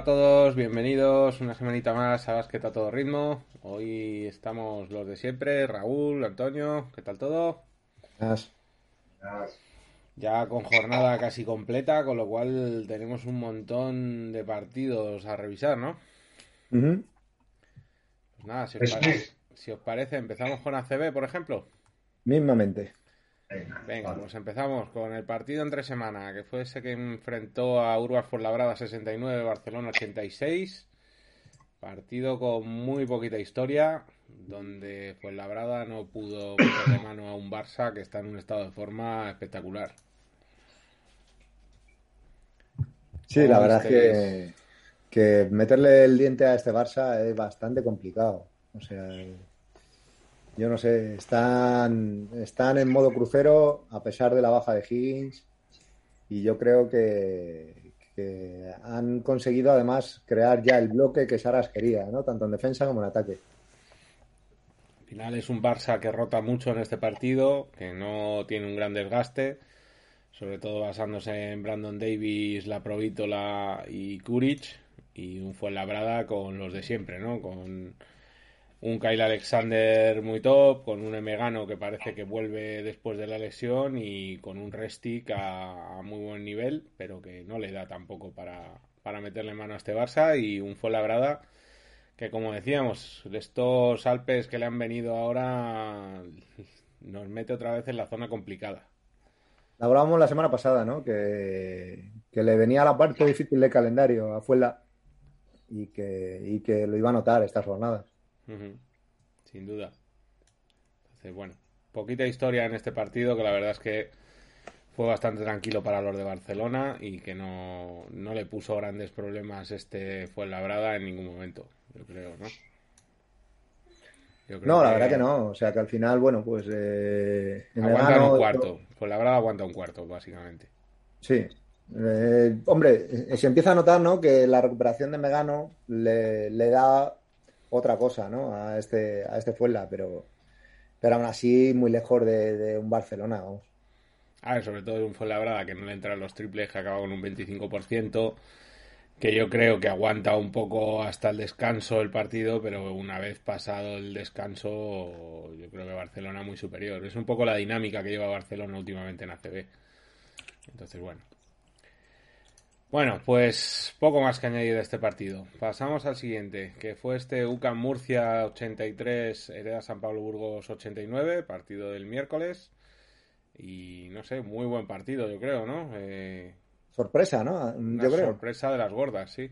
A todos, bienvenidos una semanita más a Basket a todo ritmo. Hoy estamos los de siempre, Raúl, Antonio, ¿qué tal todo? Buenas. Ya con jornada casi completa, con lo cual tenemos un montón de partidos a revisar, ¿no? Ujú. Pues nada, si os, Eso pare- es. si os parece, empezamos con ACB, por ejemplo. Mismamente. Venga, Venga, vale. pues empezamos con el partido entre semana, que fue ese que enfrentó a Urbas Fuenlabrada 69, Barcelona 86. Partido con muy poquita historia, donde Fuenlabrada no pudo meterle mano a un Barça que está en un estado de forma espectacular. Sí, ¿Cómo la verdad es que, que meterle el diente a este Barça es bastante complicado. O sea, yo no sé, están, están en modo crucero a pesar de la baja de Higgins y yo creo que, han conseguido además crear ya el bloque que Saras quería, ¿no? Tanto en defensa como en ataque. Al final es un Barça que rota mucho en este partido, que no tiene un gran desgaste, sobre todo basándose en Brandon Davis, La Provítola y Kuric, y un Fuenlabrada con los de siempre, ¿no? Con un Kyle Alexander muy top, con un Emegano que parece que vuelve después de la lesión y con un Restic a, muy buen nivel, pero que no le da tampoco para, para meterle mano a este Barça y un Fuenlabrada que como decíamos, de estos Alpes que le han venido ahora nos mete otra vez en la zona complicada. Hablábamos la semana pasada, ¿no? Que, que le venía la parte difícil de calendario a Fuenla y que, y que lo iba a notar estas jornadas. Sin duda. Entonces, bueno, poquita historia en este partido que la verdad es que fue bastante tranquilo para los de Barcelona y que no, no le puso grandes problemas este Fuenlabrada en ningún momento, yo creo, ¿no? Yo creo No, la verdad que no. O sea que al final, bueno, pues eh, en Aguantan gano- un cuarto. Fuenlabrada aguanta un cuarto, básicamente. Sí. Eh, hombre, eh, se empieza a notar, ¿no? Que la recuperación de Megano le, le da otra cosa, ¿no? A este, a este Fuenla, pero, pero aún así muy lejos de, un Barcelona, vamos. A ver, sobre todo de un Fuenlabrada que no le entran los triples, que acaba con un 25%, que yo creo que aguanta un poco hasta el descanso el partido, pero una vez pasado el descanso, yo creo que Barcelona muy superior. Es un poco la dinámica que lleva Barcelona últimamente en ACB. Entonces, bueno. Bueno, pues poco más que añadir de este partido. Pasamos al siguiente, que fue este UCAM Murcia 83, Hereda San Pablo Burgos 89, partido del miércoles. Y no sé, muy buen partido, yo creo, ¿no? Eh, Sorpresa, ¿no? una Yo creo. sorpresa de las gordas, sí.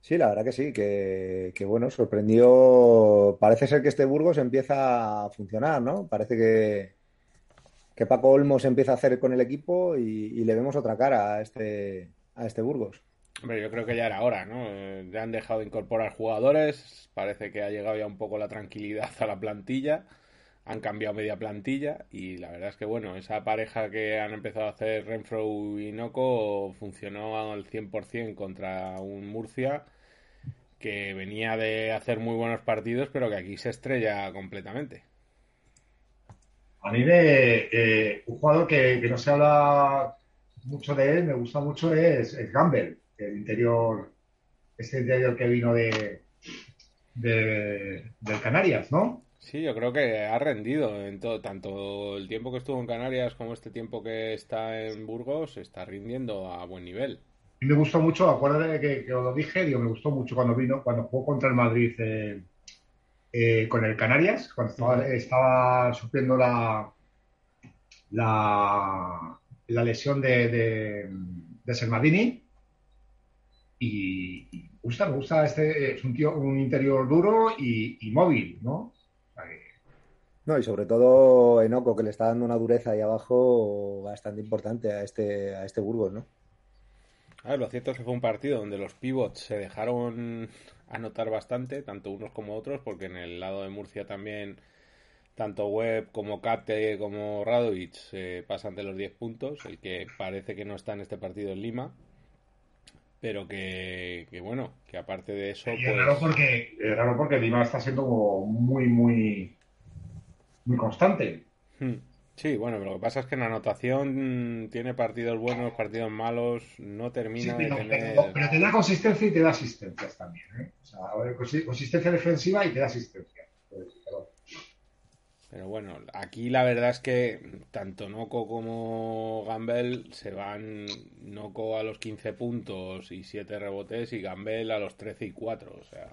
Sí, la verdad que sí, que, que bueno, sorprendió. Parece ser que este Burgos empieza a funcionar, ¿no? Parece que, que Paco Olmos empieza a hacer con el equipo y, le vemos otra cara a este, a este Burgos. Hombre, yo creo que ya era hora, ¿no? Eh, ya han dejado de incorporar jugadores, parece que ha llegado ya un poco la tranquilidad a la plantilla, han cambiado media plantilla y la verdad es que, bueno, esa pareja que han empezado a hacer Renfro y Noco funcionó al 100% contra un Murcia que venía de hacer muy buenos partidos, pero que aquí se estrella completamente. A mí me, eh, un jugador que, que no se habla mucho de él, me gusta mucho, es, es Gamble, el interior, este interior que vino de, de, del Canarias, ¿no? Sí, yo creo que ha rendido en todo, tanto el tiempo que estuvo en Canarias como este tiempo que está en Burgos, está rindiendo a buen nivel. Y me gustó mucho, acuérdate que, que os lo dije, digo, me gustó mucho cuando vino, cuando jugó contra el Madrid eh, eh, con el Canarias, cuando estaba, estaba sufriendo la, la, la lesión de, de, de Sermadini. Y, y me gusta, me gusta este, es un tío, un interior duro y, y móvil, ¿no? No, y sobre todo Enoco, que le está dando una dureza ahí abajo bastante importante a este, a este Burgos, ¿no? A ver, lo cierto es que fue un partido donde los pivots se dejaron anotar bastante, tanto unos como otros, porque en el lado de Murcia también tanto Webb como Kate como Radovic eh, pasan de los 10 puntos, el que parece que no está en este partido en Lima, pero que, bueno, que aparte de eso... es, pues raro porque, es raro porque Lima está siendo muy, muy, muy constante. Hmm. Sí, bueno, pero lo que pasa es que en anotación tiene partidos buenos, partidos malos, no termina de tener... Pero, te da consistencia y te da asistencias también, ¿eh? O sea, consistencia defensiva y te da asistencia. Pero bueno, aquí la verdad es que tanto Noco como Gambel se van Noco a los 15 puntos y 7 rebotes y Gambel a los 13 y 4. O sea,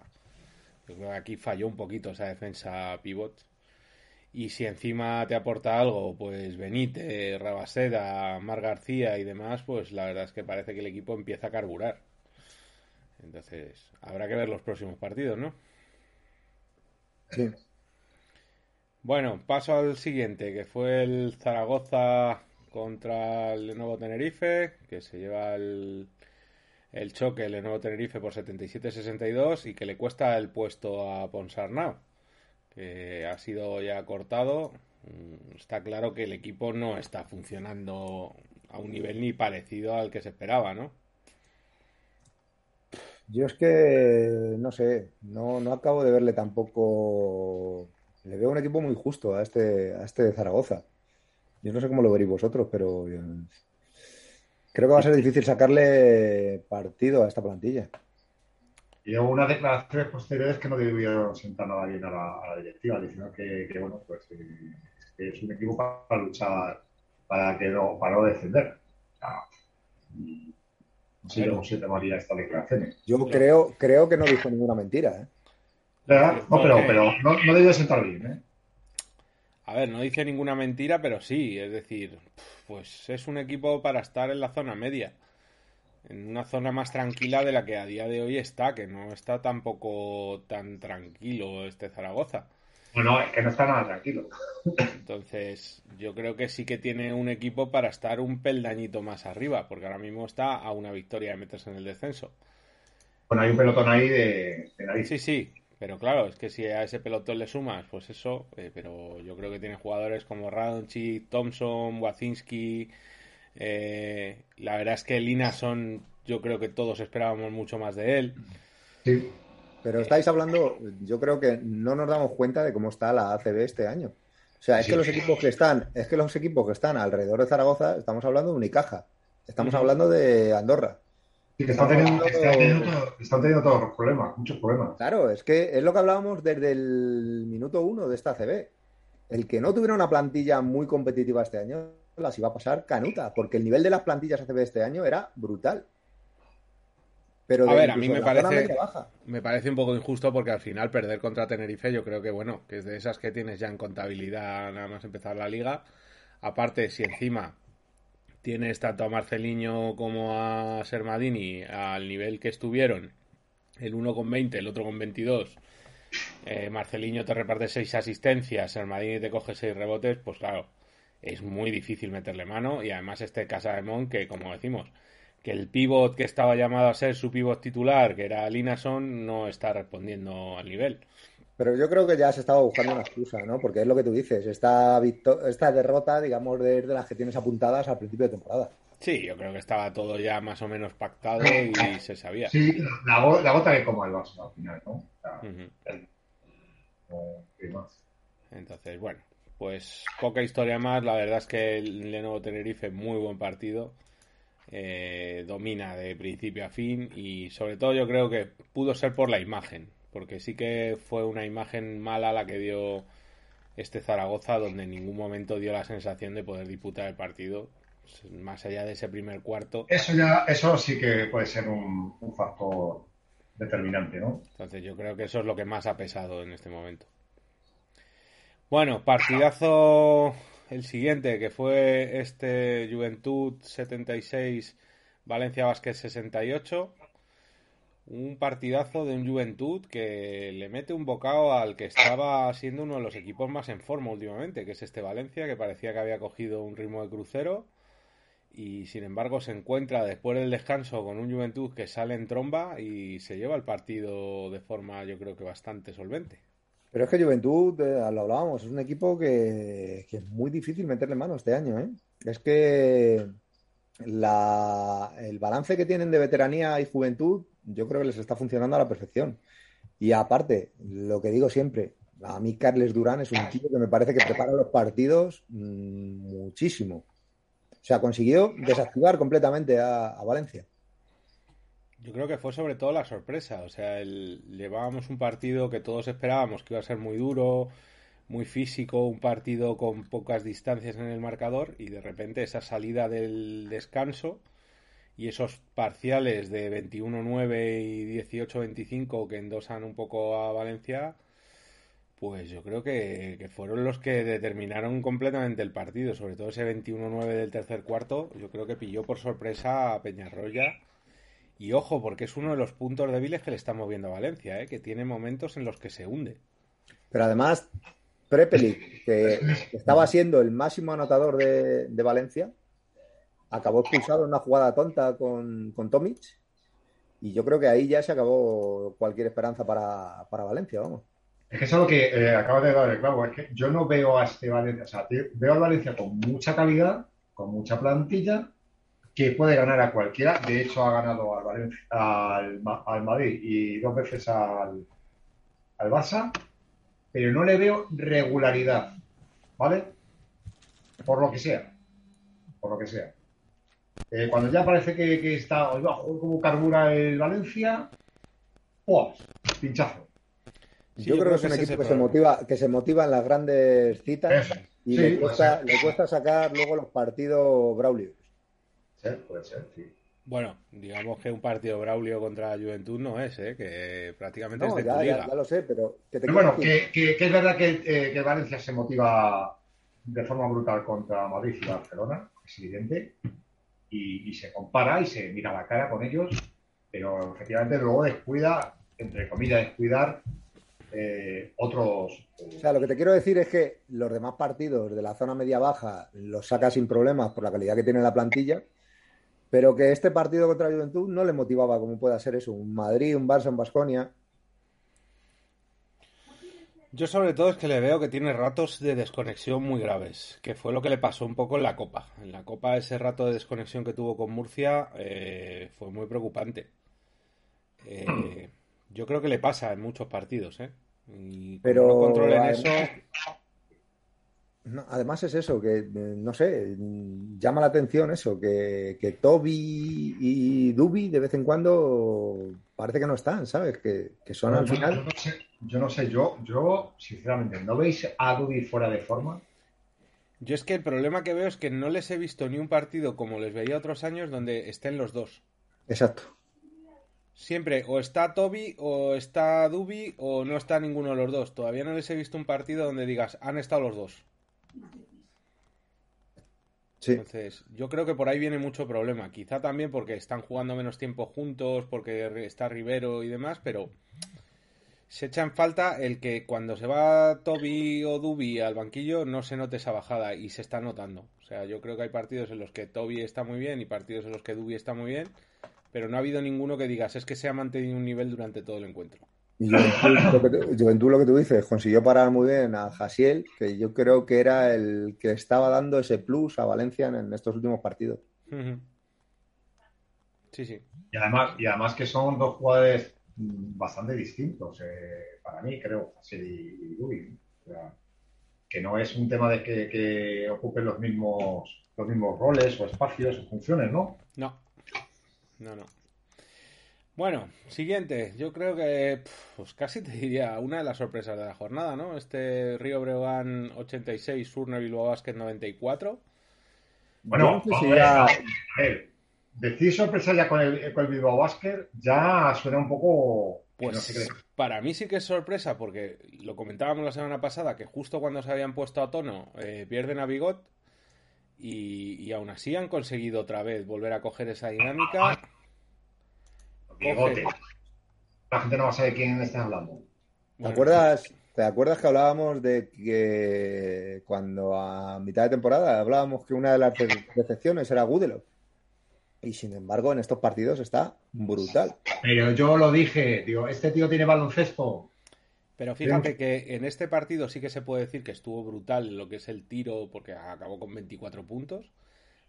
yo creo que aquí falló un poquito esa defensa pivot. Y si encima te aporta algo, pues Benítez, Rabaseda, Mar García y demás, pues la verdad es que parece que el equipo empieza a carburar. Entonces, habrá que ver los próximos partidos, ¿no? Sí. Bueno, paso al siguiente, que fue el Zaragoza contra el Lenovo Tenerife, que se lleva el, el choque el Lenovo Tenerife por 77-62 y que le cuesta el puesto a Ponsarnau, que ha sido ya cortado. Mm, está claro que el equipo no está funcionando a un nivel ni parecido al que se esperaba, ¿no? Yo es que no sé, no, no acabo de verle tampoco le veo un equipo muy justo a este, a este Zaragoza. Yo no sé cómo lo veréis vosotros, pero creo que va a ser difícil sacarle partido a esta plantilla. Y hubo unas declaraciones posteriores que no debieron sentar nada bien a la, directiva, diciendo que, bueno, pues eh, es un equipo para luchar, para que no, para no descender. no sé cómo se tomaría estas declaraciones. Yo creo, creo que no dijo ninguna mentira, ¿eh? No, pero, pero no, no debe sentar bien, ¿eh? A ver, no dice ninguna mentira, pero sí, es decir, pues es un equipo para estar en la zona media, en una zona más tranquila de la que a día de hoy está, que no está tampoco tan tranquilo este Zaragoza. Bueno, es que no está nada tranquilo. Entonces, yo creo que sí que tiene un equipo para estar un peldañito más arriba, porque ahora mismo está a una victoria de meterse en el descenso. Bueno, hay un pelotón ahí de, de Sí, sí, pero claro, es que si a ese pelotón le sumas, pues eso, eh, pero yo creo que tiene jugadores como Radonchik, Thompson, Wacinski. Eh, la verdad es que Lina son, yo creo que todos esperábamos mucho más de él. Sí. Pero estáis hablando, yo creo que no nos damos cuenta de cómo está la ACB este año. O sea, es que los equipos que están, es que los equipos que están alrededor de Zaragoza, estamos hablando de Unicaja, estamos hablando de Andorra, están teniendo, todos los problemas, muchos problemas. Claro, es que es lo que hablábamos desde el minuto uno de esta CB. El que no tuviera una plantilla muy competitiva este año las iba a pasar canuta, porque el nivel de las plantillas ACB este año era brutal. Pero a ver, a mí me parece, me parece un poco injusto porque al final perder contra Tenerife yo creo que bueno, que es de esas que tienes ya en contabilidad nada más empezar la liga. Aparte, si encima tienes tanto a Marceliño como a Sermadini al nivel que estuvieron, el uno con 20, el otro con 22. Eh, Marceliño te reparte 6 asistencias, Sermadini te coge 6 rebotes, pues claro, es muy difícil meterle mano. Y además este Casa de Mon, que como decimos, que el pivot que estaba llamado a ser su pivot titular, que era Linason, no está respondiendo al nivel. Pero yo creo que ya se estaba buscando una excusa, ¿no? Porque es lo que tú dices, esta, esta derrota, digamos, de, las que tienes apuntadas al principio de temporada. Sí, yo creo que estaba todo ya más o menos pactado y se sabía. Sí, la, la gota que como el vaso al final, ¿no? Entonces, bueno, pues poca historia más. La verdad es que el Lenovo Tenerife, muy buen partido. Eh, domina de principio a fin y sobre todo yo creo que pudo ser por la imagen porque sí que fue una imagen mala la que dio este Zaragoza, donde en ningún momento dio la sensación de poder disputar el partido, más allá de ese primer cuarto. Eso ya, eso sí que puede ser un, factor determinante, ¿no? Entonces yo creo que eso es lo que más ha pesado en este momento. Bueno, partidazo el siguiente, que fue este Juventud 76, Valencia Vázquez 68 un partidazo de un Juventud que le mete un bocado al que estaba siendo uno de los equipos más en forma últimamente, que es este Valencia, que parecía que había cogido un ritmo de crucero y sin embargo se encuentra después del descanso con un Juventud que sale en tromba y se lleva el partido de forma yo creo que bastante solvente. Pero es que Juventud, eh, lo hablábamos, es un equipo que, es muy difícil meterle mano este año. ¿eh? Es que la, el balance que tienen de veteranía y juventud yo creo que les está funcionando a la perfección. Y aparte, lo que digo siempre, a mí Carles Durán es un tío que me parece que prepara los partidos mm, muchísimo. O sea, consiguió desactivar completamente a, Valencia. Yo creo que fue sobre todo la sorpresa. O sea, llevábamos un partido que todos esperábamos que iba a ser muy duro, muy físico, un partido con pocas distancias en el marcador y de repente esa salida del descanso y esos parciales de 21-9 y 18-25 que endosan un poco a Valencia, pues yo creo que, fueron los que determinaron completamente el partido, sobre todo ese 21-9 del tercer cuarto, yo creo que pilló por sorpresa a Peñarroya. Y ojo, porque es uno de los puntos débiles que le está moviendo a Valencia, ¿eh? que tiene momentos en los que se hunde. Pero además, Prepelic, que estaba siendo el máximo anotador de, de Valencia, acabó expulsado en una jugada tonta con, con Tomic. Y yo creo que ahí ya se acabó cualquier esperanza para, Valencia, vamos. Es que es algo que eh, acabas de dar el clavo. Es que yo no veo a este Valencia, o sea, veo a Valencia con mucha calidad, con mucha plantilla, que puede ganar a cualquiera. De hecho, ha ganado al, Valencia, al, al Madrid y dos veces al, al Barça, pero no le veo regularidad, ¿vale? Por lo que sea, por lo que sea. Eh, cuando ya parece que, está, oiga, como carbura el Valencia, ¡oh! Pinchazo. yo, creo, que es un equipo que se, motiva, que se motiva en las grandes citas y le, cuesta, le, cuesta, sacar luego los partidos Braulio. Puede ser, sí. Bueno, digamos que un partido Braulio contra Juventud no es, ¿eh? que prácticamente es de ya, ya, ya, lo sé, pero... bueno, que, es verdad que, eh, que Valencia se motiva de forma brutal contra Madrid y Barcelona, es evidente y, se compara y se mira la cara con ellos, pero efectivamente luego descuida, entre comillas, descuidar eh, otros. O sea, lo que te quiero decir es que los demás partidos de la zona media-baja los saca sin problemas por la calidad que tiene la plantilla, pero que este partido contra la Juventud no le motivaba como pueda ser eso, un Madrid, un Barça, un Basconia. Yo sobre todo es que le veo que tiene ratos de desconexión muy graves, que fue lo que le pasó un poco en la Copa. En la Copa ese rato de desconexión que tuvo con Murcia eh, fue muy preocupante. Eh, yo creo que le pasa en muchos partidos, ¿eh? Y Pero no controlen eso... además es eso, que no sé, llama la atención eso, que, que Toby y Dubi de vez en cuando parece que no están, ¿sabes? Que, son al final yo no sé, yo, yo, sinceramente, ¿no veis a Dubi fuera de forma? Yo es que el problema que veo es que no les he visto ni un partido como les veía otros años donde estén los dos. Exacto. Siempre o está Toby o está Dubi o no está ninguno de los dos. Todavía no les he visto un partido donde digas, han estado los dos. Entonces, yo creo que por ahí viene mucho problema. Quizá también porque están jugando menos tiempo juntos, porque está Rivero y demás, pero se echa en falta el que cuando se va Toby o Dubi al banquillo no se note esa bajada y se está notando. O sea, yo creo que hay partidos en los que Toby está muy bien y partidos en los que Dubi está muy bien, pero no ha habido ninguno que digas es que se ha mantenido un nivel durante todo el encuentro. Y Juventud, lo que, tú dices, consiguió parar muy bien a Jasiel, que yo creo que era el que estaba dando ese plus a Valencia en, estos últimos partidos. Sí, sí. Y además, y además que son dos jugadores bastante distintos eh, para mí, creo, así y, que no es un tema de que, ocupen los mismos, los mismos roles o espacios o funciones, ¿no? No, no, no. Bueno, siguiente. Yo creo que, pues casi te diría una de las sorpresas de la jornada, ¿no? Este Río Breogán 86, Surne Bilbao Basket 94. Bueno, decir sorpresa ya con el, con el Bilbao Basket ya suena un poco... Pues para mí sí que es sorpresa porque lo comentábamos la semana pasada que justo cuando se habían puesto a tono eh, pierden a Bigot y, aún así han conseguido otra vez volver a coger esa dinámica. Bigote. la gente no va a saber quién está hablando. ¿Te acuerdas, ¿Te acuerdas que hablábamos de que cuando a mitad de temporada hablábamos que una de las decepciones era Gudelo? Y sin embargo, en estos partidos está brutal. Pero yo lo dije, digo, este tío tiene baloncesto. Pero fíjate que en este partido sí que se puede decir que estuvo brutal lo que es el tiro, porque acabó con 24 puntos.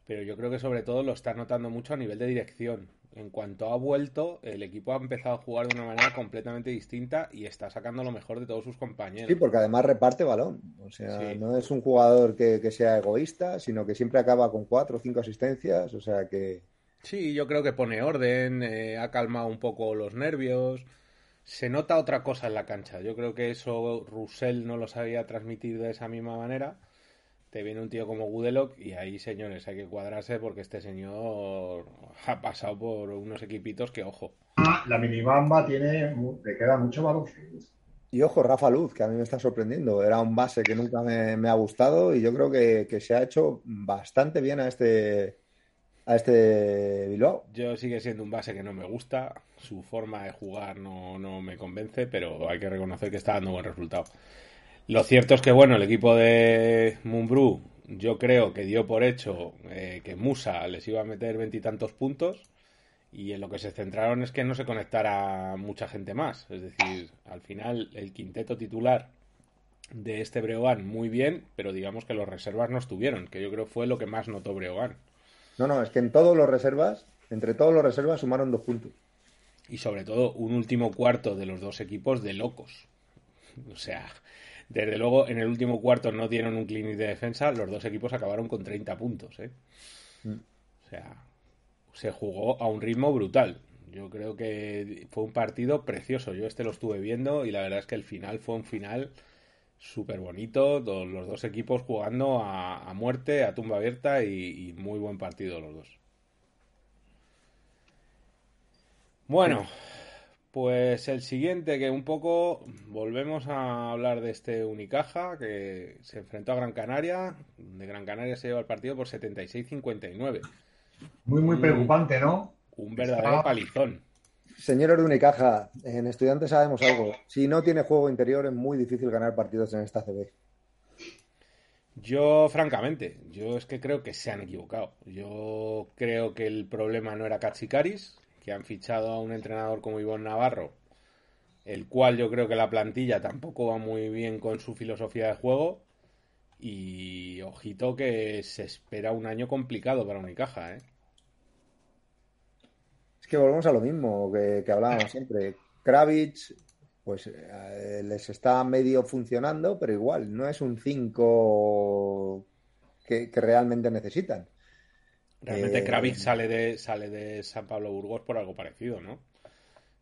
Pero yo creo que sobre todo lo está notando mucho a nivel de dirección. En cuanto ha vuelto, el equipo ha empezado a jugar de una manera completamente distinta y está sacando lo mejor de todos sus compañeros. Sí, porque además reparte balón. O sea, no es un jugador que, que sea egoísta, sino que siempre acaba con cuatro o cinco asistencias. O sea que Sí, yo creo que pone orden, eh, ha calmado un poco los nervios. Se nota otra cosa en la cancha. Yo creo que eso Russell no lo sabía transmitir de esa misma manera. Te viene un tío como Gudelock y ahí, señores, hay que cuadrarse porque este señor ha pasado por unos equipitos que, ojo. La minibamba tiene, le queda mucho valor. Y ojo, Rafa Luz, que a mí me está sorprendiendo. Era un base que nunca me, ha gustado y yo creo que, que se ha hecho bastante bien a este, a este Bilbao. Yo sigue siendo un base que no me gusta, su forma de jugar no, me convence, pero hay que reconocer que está dando buen resultado. Lo cierto es que, bueno, el equipo de Mumbrú, yo creo que dio por hecho eh, que Musa les iba a meter veintitantos puntos y en lo que se centraron es que no se conectara mucha gente más. Es decir, al final el quinteto titular de este Breogán muy bien, pero digamos que los reservas no estuvieron, que yo creo fue lo que más notó Breogán. No, no, es que en todos los reservas, entre todos los reservas sumaron dos puntos. Y sobre todo un último cuarto de los dos equipos de locos. O sea, desde luego en el último cuarto no dieron un clinic de defensa, los dos equipos acabaron con 30 puntos. ¿eh? Mm. O sea, se jugó a un ritmo brutal. Yo creo que fue un partido precioso. Yo este lo estuve viendo y la verdad es que el final fue un final súper bonito, los dos equipos jugando a, muerte, a tumba abierta y, muy buen partido los dos. Bueno, pues el siguiente que un poco volvemos a hablar de este Unicaja que se enfrentó a Gran Canaria, de Gran Canaria se lleva el partido por 76-59. Muy, muy preocupante, ¿no? Un verdadero palizón. Señores de Unicaja, en Estudiantes sabemos algo. Si no tiene juego interior es muy difícil ganar partidos en esta CB. Yo, francamente, yo es que creo que se han equivocado. Yo creo que el problema no era Cachicaris, que han fichado a un entrenador como Ivonne Navarro, el cual yo creo que la plantilla tampoco va muy bien con su filosofía de juego. Y ojito que se espera un año complicado para Unicaja, ¿eh? que volvemos a lo mismo que, hablábamos siempre. Kravitz, pues eh, les está medio funcionando, pero igual, no es un 5 que, realmente necesitan. Realmente eh, Kravitz sale de, sale de San Pablo Burgos por algo parecido, ¿no?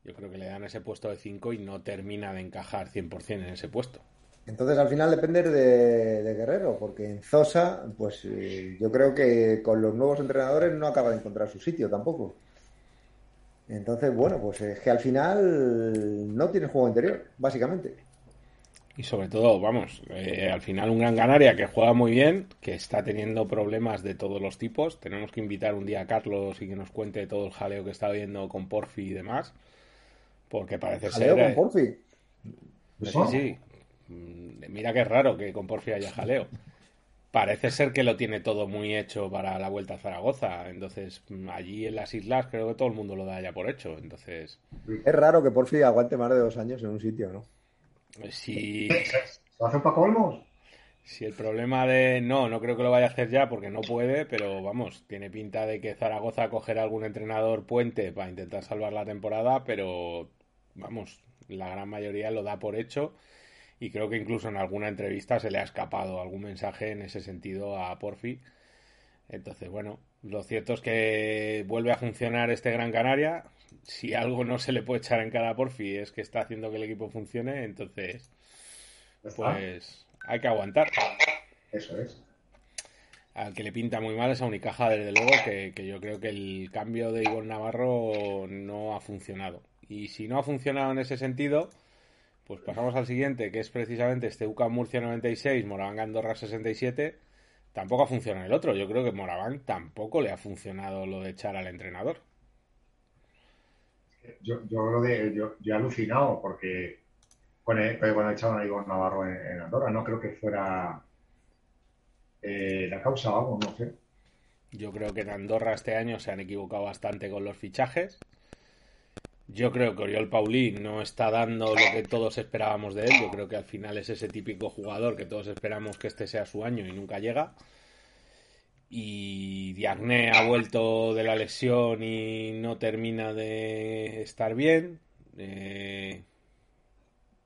Yo creo que le dan ese puesto de 5 y no termina de encajar 100% en ese puesto. Entonces al final depende de, de, Guerrero, porque en Zosa, pues eh, yo creo que con los nuevos entrenadores no acaba de encontrar su sitio tampoco. Entonces, bueno, pues es que al final no tiene juego interior, básicamente. Y sobre todo, vamos, eh, al final un Gran Canaria que juega muy bien, que está teniendo problemas de todos los tipos. Tenemos que invitar un día a Carlos y que nos cuente todo el jaleo que está viendo con Porfi y demás. Porque parece ¿Jaleo ser. con Porfi? Sí, sí. Mm, mira que es raro que con Porfi haya jaleo parece ser que lo tiene todo muy hecho para la vuelta a Zaragoza. Entonces, allí en las islas creo que todo el mundo lo da ya por hecho. Entonces. Es raro que Porfi aguante más de dos años en un sitio, ¿no? Si. ¿Lo hace para colmos? Si el problema de. No, no creo que lo vaya a hacer ya porque no puede, pero vamos, tiene pinta de que Zaragoza cogerá algún entrenador puente para intentar salvar la temporada, pero vamos, la gran mayoría lo da por hecho y creo que incluso en alguna entrevista se le ha escapado algún mensaje en ese sentido a Porfi. Entonces, bueno, lo cierto es que vuelve a funcionar este Gran Canaria. Si algo no se le puede echar en cara a Porfi es que está haciendo que el equipo funcione, entonces, pues hay que aguantar. Eso es. Al que le pinta muy mal es a Unicaja, desde luego, que, que yo creo que el cambio de Igor Navarro no ha funcionado. Y si no ha funcionado en ese sentido, pues pasamos al siguiente, que es precisamente este UCAM Murcia 96, Moraván Andorra 67. Tampoco ha funcionado el otro. Yo creo que Moraván tampoco le ha funcionado lo de echar al entrenador. Yo, yo, lo de, yo, he alucinado porque con el, cuando echaron a Iván Navarro en, Andorra, no creo que fuera eh, la causa, vamos, no sé. Yo creo que en Andorra este año se han equivocado bastante con los fichajes. Yo creo que Oriol Paulín no está dando lo que todos esperábamos de él. Yo creo que al final es ese típico jugador que todos esperamos que este sea su año y nunca llega. Y Diagne ha vuelto de la lesión y no termina de estar bien. Eh,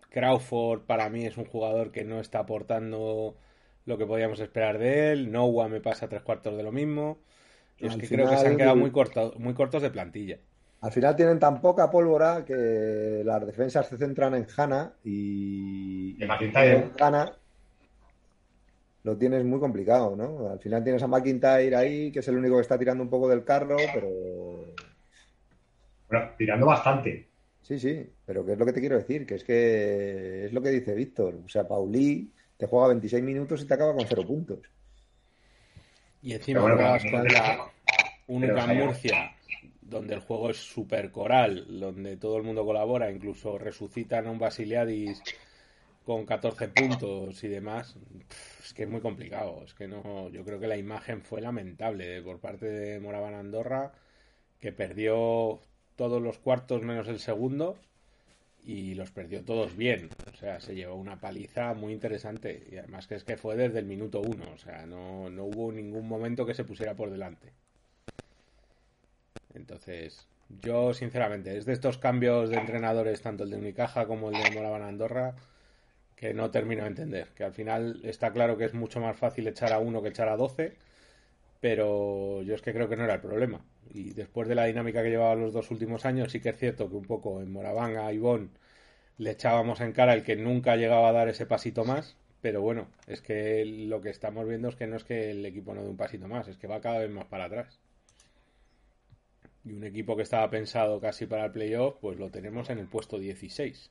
Crawford para mí es un jugador que no está aportando lo que podíamos esperar de él. Noah me pasa tres cuartos de lo mismo. es que creo que se han quedado muy, cortos, muy cortos de plantilla. Al final tienen tan poca pólvora que las defensas se centran en Hanna y, en Hanna lo tienes muy complicado, ¿no? Al final tienes a McIntyre ahí, que es el único que está tirando un poco del carro, pero... Bueno, tirando bastante. Sí, sí, pero ¿qué es lo que te quiero decir? Que es que es lo que dice Víctor. O sea, Paulí te juega 26 minutos y te acaba con cero puntos. Y encima juegas con la única Murcia, donde el juego es súper coral, donde todo el mundo colabora, incluso resucitan a un Basiliadis con 14 puntos y demás. Es que es muy complicado. Es que no, yo creo que la imagen fue lamentable por parte de Moraban Andorra, que perdió todos los cuartos menos el segundo y los perdió todos bien. O sea, se llevó una paliza muy interesante. Y además que es que fue desde el minuto uno. O sea, no, no hubo ningún momento que se pusiera por delante. Entonces, yo sinceramente, es de estos cambios de entrenadores, tanto el de Unicaja como el de Moraban Andorra, que no termino de entender. Que al final está claro que es mucho más fácil echar a uno que echar a doce. Pero yo es que creo que no era el problema. Y después de la dinámica que llevaba los dos últimos años, sí que es cierto que un poco en Moraván a Ivón le echábamos en cara el que nunca llegaba a dar ese pasito más. Pero bueno, es que lo que estamos viendo es que no es que el equipo no dé un pasito más, es que va cada vez más para atrás. Y un equipo que estaba pensado casi para el playoff, pues lo tenemos en el puesto 16.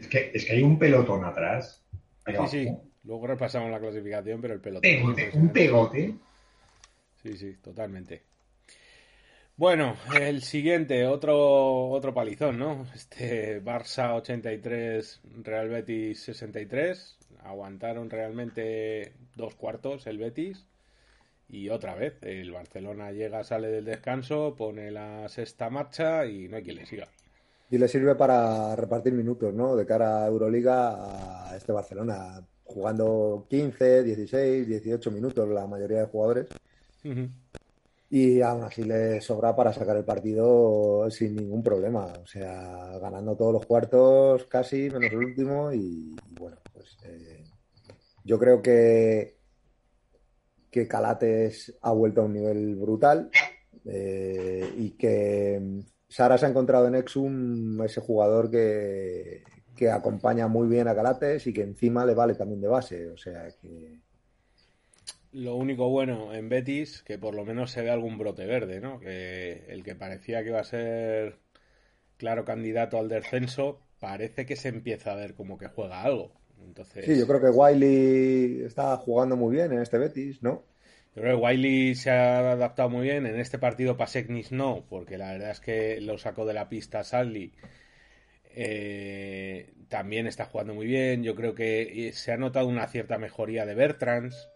Es que, es que hay un pelotón atrás. sí, sí. Luego repasamos la clasificación, pero el pelotón. un pegote. Sí, sí, totalmente. Bueno, el siguiente, otro, otro palizón, ¿no? Este Barça 83, Real Betis 63. Aguantaron realmente dos cuartos el Betis. Y otra vez, el Barcelona llega, sale del descanso, pone la sexta marcha y no hay quien le siga. Y le sirve para repartir minutos, ¿no? De cara a Euroliga a este Barcelona, jugando 15, 16, 18 minutos la mayoría de jugadores. Y aún así le sobra para sacar el partido sin ningún problema. O sea, ganando todos los cuartos casi, menos el último. Y, bueno, pues eh, yo creo que, que Calates ha vuelto a un nivel brutal eh, y que Sara se ha encontrado en Exum ese jugador que, que acompaña muy bien a Calates y que encima le vale también de base. O sea que lo único bueno en Betis, que por lo menos se ve algún brote verde, ¿no? Que el que parecía que iba a ser claro candidato al descenso, parece que se empieza a ver como que juega algo. Entonces... Sí, yo creo que Wiley está jugando muy bien en este Betis, ¿no? Creo que Wiley se ha adaptado muy bien. En este partido Pasecnis no, porque la verdad es que lo sacó de la pista Sally. Eh, también está jugando muy bien. Yo creo que se ha notado una cierta mejoría de Bertrands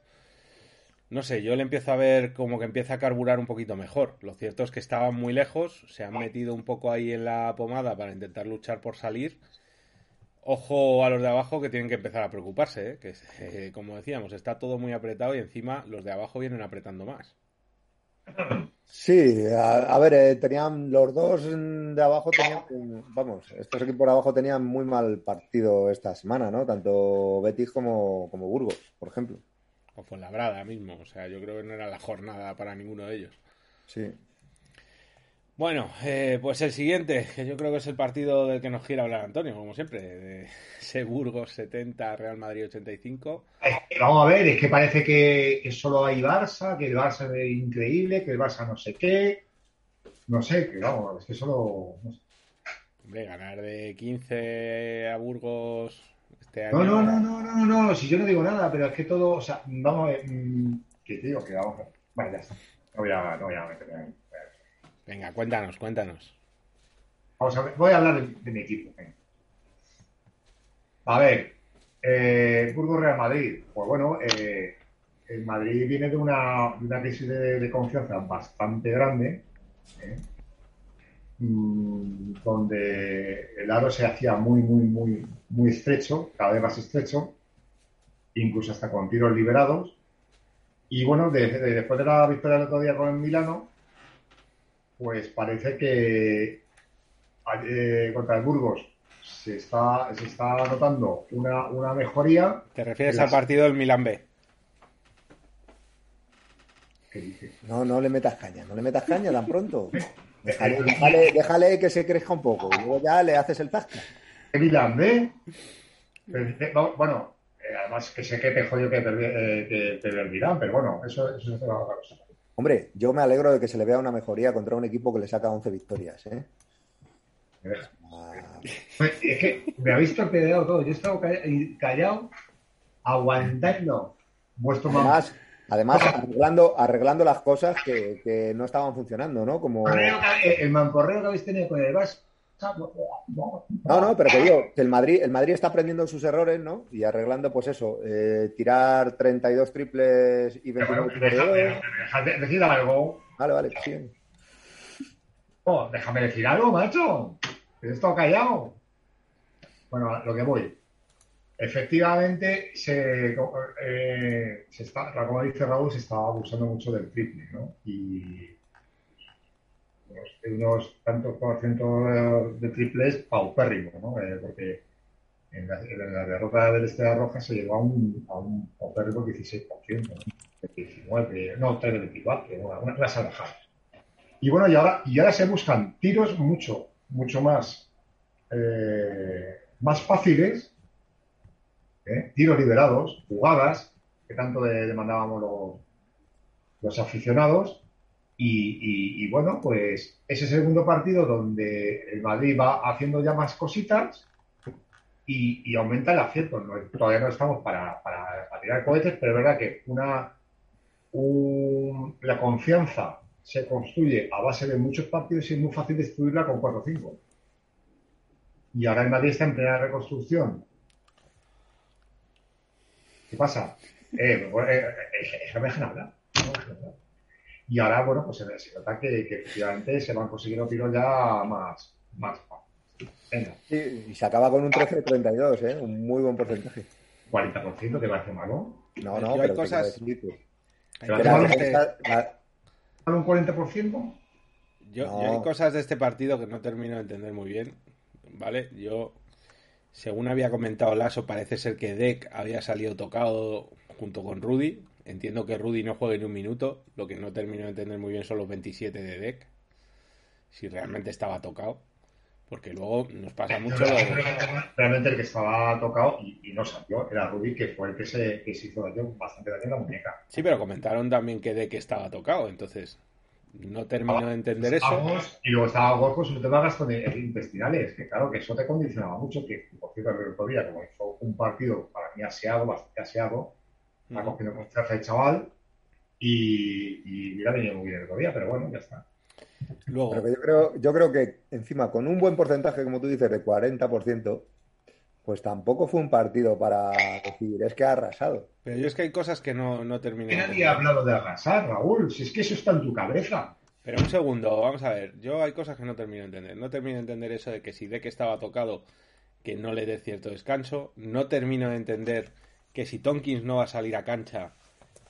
no sé, yo le empiezo a ver como que empieza a carburar un poquito mejor. Lo cierto es que estaban muy lejos, se han metido un poco ahí en la pomada para intentar luchar por salir. Ojo a los de abajo que tienen que empezar a preocuparse, ¿eh? que eh, como decíamos, está todo muy apretado y encima los de abajo vienen apretando más. Sí, a, ver, eh, tenían los dos de abajo tenían, vamos, estos equipos de abajo tenían muy mal partido esta semana, ¿no? Tanto Betis como, como Burgos, por ejemplo o brada mismo. O sea, yo creo que no era la jornada para ninguno de ellos. Sí. Bueno, eh, pues el siguiente, que yo creo que es el partido del que nos quiere hablar Antonio, como siempre, de Seburgos 70, Real Madrid 85. vamos a ver, es que parece que, solo hay Barça, que el Barça es increíble, que el Barça no sé qué. No sé, que vamos, es que solo. Hombre, ganar de 15 a Burgos este no, no, no, no, no, no, si yo no digo nada, pero es que todo, o sea, vamos a ver, mm, ¿qué te digo? Que vamos a ver. Vale, ya está. No voy a, no voy a meterme Venga, cuéntanos, cuéntanos. Vamos a ver, voy a hablar de, mi equipo. A ver, eh, Burgos Real Madrid. Pues bueno, eh, el Madrid viene de una, crisis de, confianza bastante grande, ¿eh? Mm, donde el aro se hacía muy, muy, muy, muy estrecho, cada vez más estrecho, incluso hasta con tiros liberados. Y bueno, de- de- después de la victoria del otro día con el Milano, pues parece que eh, contra el Burgos se está, se está notando una, una mejoría. ¿Te refieres Las- al partido del Milan B? ¿Qué dices? No, no le metas caña, no le metas caña tan pronto. Déjale, déjale- déjale que se crezca un poco y luego ya le haces el tasca. ¿Qué Milan B? Eh, no, Bueno, eh, además que sé que te jodió que perdi- eh, que el pero bueno, eso, eso es otra cosa. Hombre, yo me alegro de que se le vea una mejoría contra un equipo que le saca 11 victorias. ¿eh? Ah, Pues, Es que me habéis torpedeado todo. Yo he estado calla- callado, aguantando vuestro. Además, además arreglando, arreglando las cosas que, que no estaban funcionando, ¿no? Como... El mamporreo que habéis tenido con el Barça. No, no, No, no, pero que digo, que el Madrid, el Madrid está aprendiendo sus errores, ¿no? Y arreglando, pues eso, eh, tirar 32 triples y Pero 29 bueno, déjame, tiros. déjame decir algo. Vale, vale, que sigan. Oh, déjame decir algo, macho. Que he estado callado. Bueno, lo que voy. Efectivamente, se, eh, se está, como dice Raúl, se está abusando mucho del triple, ¿no? Y unos, tantos por ciento de triples paupérrimo, ¿no? Eh, porque en la, derrota del Estrella Roja se llegó a un, a un paupérrimo 16%, ¿no? De 19, no, 3 de 24, una, una, una. Y bueno, y ahora, y ahora se buscan tiros mucho, mucho más, eh, más fáciles, ¿eh? tiros liberados, jugadas, que tanto de- demandábamos los, los aficionados. Y, y- bueno, pues ese segundo partido donde el Madrid va haciendo ya más cositas y, aumenta el acierto. No- todavía no estamos para, para- tirar cohetes, pero es verdad que una, un- la confianza se construye a base de muchos partidos y es muy fácil destruirla con 4 o 5. Y ahora el Madrid está en plena reconstrucción. ¿Qué pasa? Eh, eh, eh, no hablar. Y ahora, bueno, pues se, se nota que, que efectivamente se van consiguiendo tiros ya más, más. Venga, Sí, y se acaba con un 13-32, ¿eh? Un muy buen porcentaje. 40% te parece malo. No, no, hay pero cosas- te quiero decir que- Pero que hace la mal- defensa- la- ¿Malo un 40%? Yo, No. yo hay cosas de este partido que no termino de entender muy bien, ¿vale? Yo, según había comentado Lasso, parece ser que Deck había salido tocado junto con Rudy. Entiendo que Rudy no juegue ni un minuto, lo que no termino de entender muy bien son los 27 de Deck, si realmente estaba tocado, porque luego nos pasa mucho lo de... Realmente el que estaba tocado y, y no salió era Rudy, que fue el que se, que se hizo daño, bastante daño en la muñeca. Sí, pero comentaron también que Deck estaba tocado, entonces no termino de entender eso. Y luego estaba Gorko con sus temas gastro- intestinales, que claro, que eso te condicionaba mucho, que por cierto el otro día, como hizo un partido para mí aseado, bastante aseado, ha cogido confianza el chaval y, y mira, venía muy bien el otro día, pero bueno, ya está. Luego, Pero que yo creo, yo creo que encima con un buen porcentaje, como tú dices, de 40%, pues tampoco fue un partido para decir, es que ha arrasado. pero yo es que hay cosas que no, no termino Que de nadie ha hablado de arrasar, Raúl, si es que eso está en tu cabeza. Pero un segundo, vamos a ver. Yo hay cosas que no termino de entender. No termino de entender eso de que si Deck estaba tocado, que no le dé cierto descanso. No termino de entender que si Tonkins no va a salir a cancha,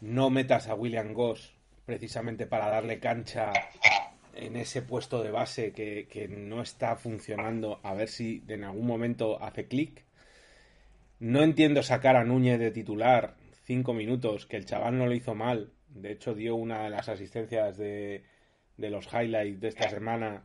no metas a William Goss precisamente para darle cancha en ese puesto de base que, que no está funcionando. A ver si en algún momento hace clic. No entiendo sacar a Núñez de titular cinco minutos, que el chaval no lo hizo mal. De hecho, dio una de las asistencias de, de los highlights de esta semana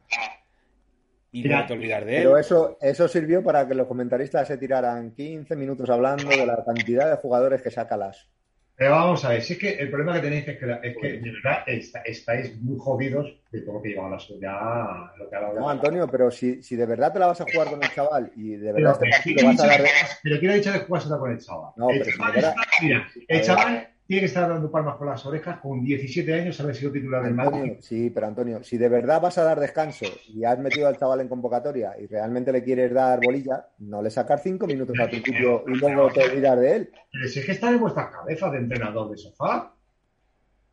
y Mira, no te olvidar de él. Pero eso, eso sirvió para que los comentaristas se tiraran 15 minutos hablando de la cantidad de jugadores que saca las. Pero vamos a ver, si es que el problema que tenéis es que, la- es que de verdad está- estáis muy jodidos de todo lo que lleva la ya lo que ha No, Antonio, pero si, si de verdad te la vas a jugar con el chaval y de Pero, verdad pero, partido ¿quién ha vas a dar que- pero ¿quién ha dicho de jugársela con el chaval? No, el pero chaval mira, el chaval tiene que estar dando palmas por las orejas con 17 años haber sido titular del Madrid. Sí, pero Antonio, si de verdad vas a dar descanso y has metido al chaval en convocatoria y realmente le quieres dar bolilla, no le sacar cinco minutos al principio y luego te olvidas de él. Pero si es que está en vuestras cabezas de entrenador de sofá.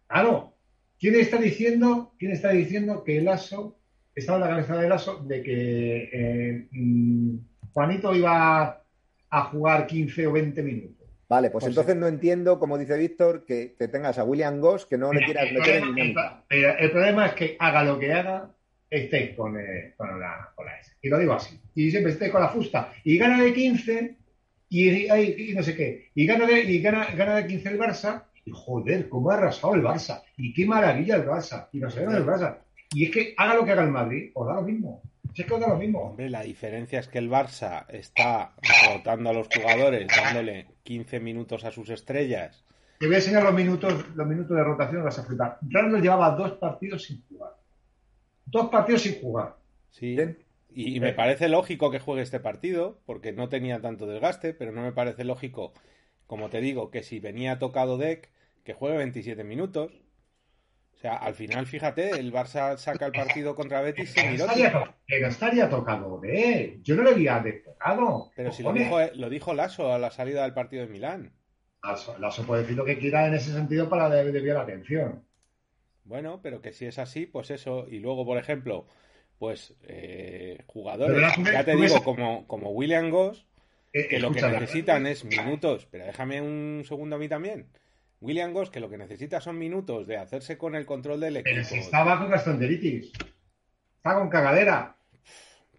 Claro. ¿Quién está diciendo, quién está diciendo que el ASO, estaba en la cabeza del ASO, de que eh, mm, Juanito iba a jugar 15 o 20 minutos? Vale, pues, entonces no entiendo, como dice Víctor, que, tengas a William Goss que no le quieras meter en dinámica. Pero el problema es que haga lo que haga, esté con, eh, con, la, con la S. Y lo digo así. Y siempre esté con la fusta. Y gana de 15 y, no sé qué. Y gana de, y gana, gana de 15 el Barça. Y joder, cómo ha arrasado el Barça. Y qué maravilla el Barça. Y no sé, el Barça. Y es que haga lo que haga el Madrid, o da lo mismo. Si es que da lo mismo. Hombre, la diferencia es que el Barça está rotando a los jugadores, dándole 15 minutos a sus estrellas. Te voy a enseñar los minutos, los minutos de rotación, vas a flipar. Randall llevaba dos partidos sin jugar. Dos partidos sin jugar. Sí. Y, me parece lógico que juegue este partido, porque no tenía tanto desgaste, pero no me parece lógico, como te digo, que si venía tocado deck, que juegue 27 minutos. O sea, al final, fíjate, el Barça saca el partido contra Betis sin no no estaría tocado de Yo no lo había tocado. Pero si lo dijo, lo dijo Lasso a la salida del partido de Milán. Lasso, puede decir lo que quiera en ese sentido para desviar la atención. Bueno, pero que si es así, pues eso. Y luego, por ejemplo, pues eh, jugadores, ya te digo, como, como William Goss, eh, que lo que necesitan es minutos. Pero déjame un segundo a mí también. William Goss, que lo que necesita son minutos de hacerse con el control del equipo. Pero si estaba con gastroenteritis. Está con cagadera.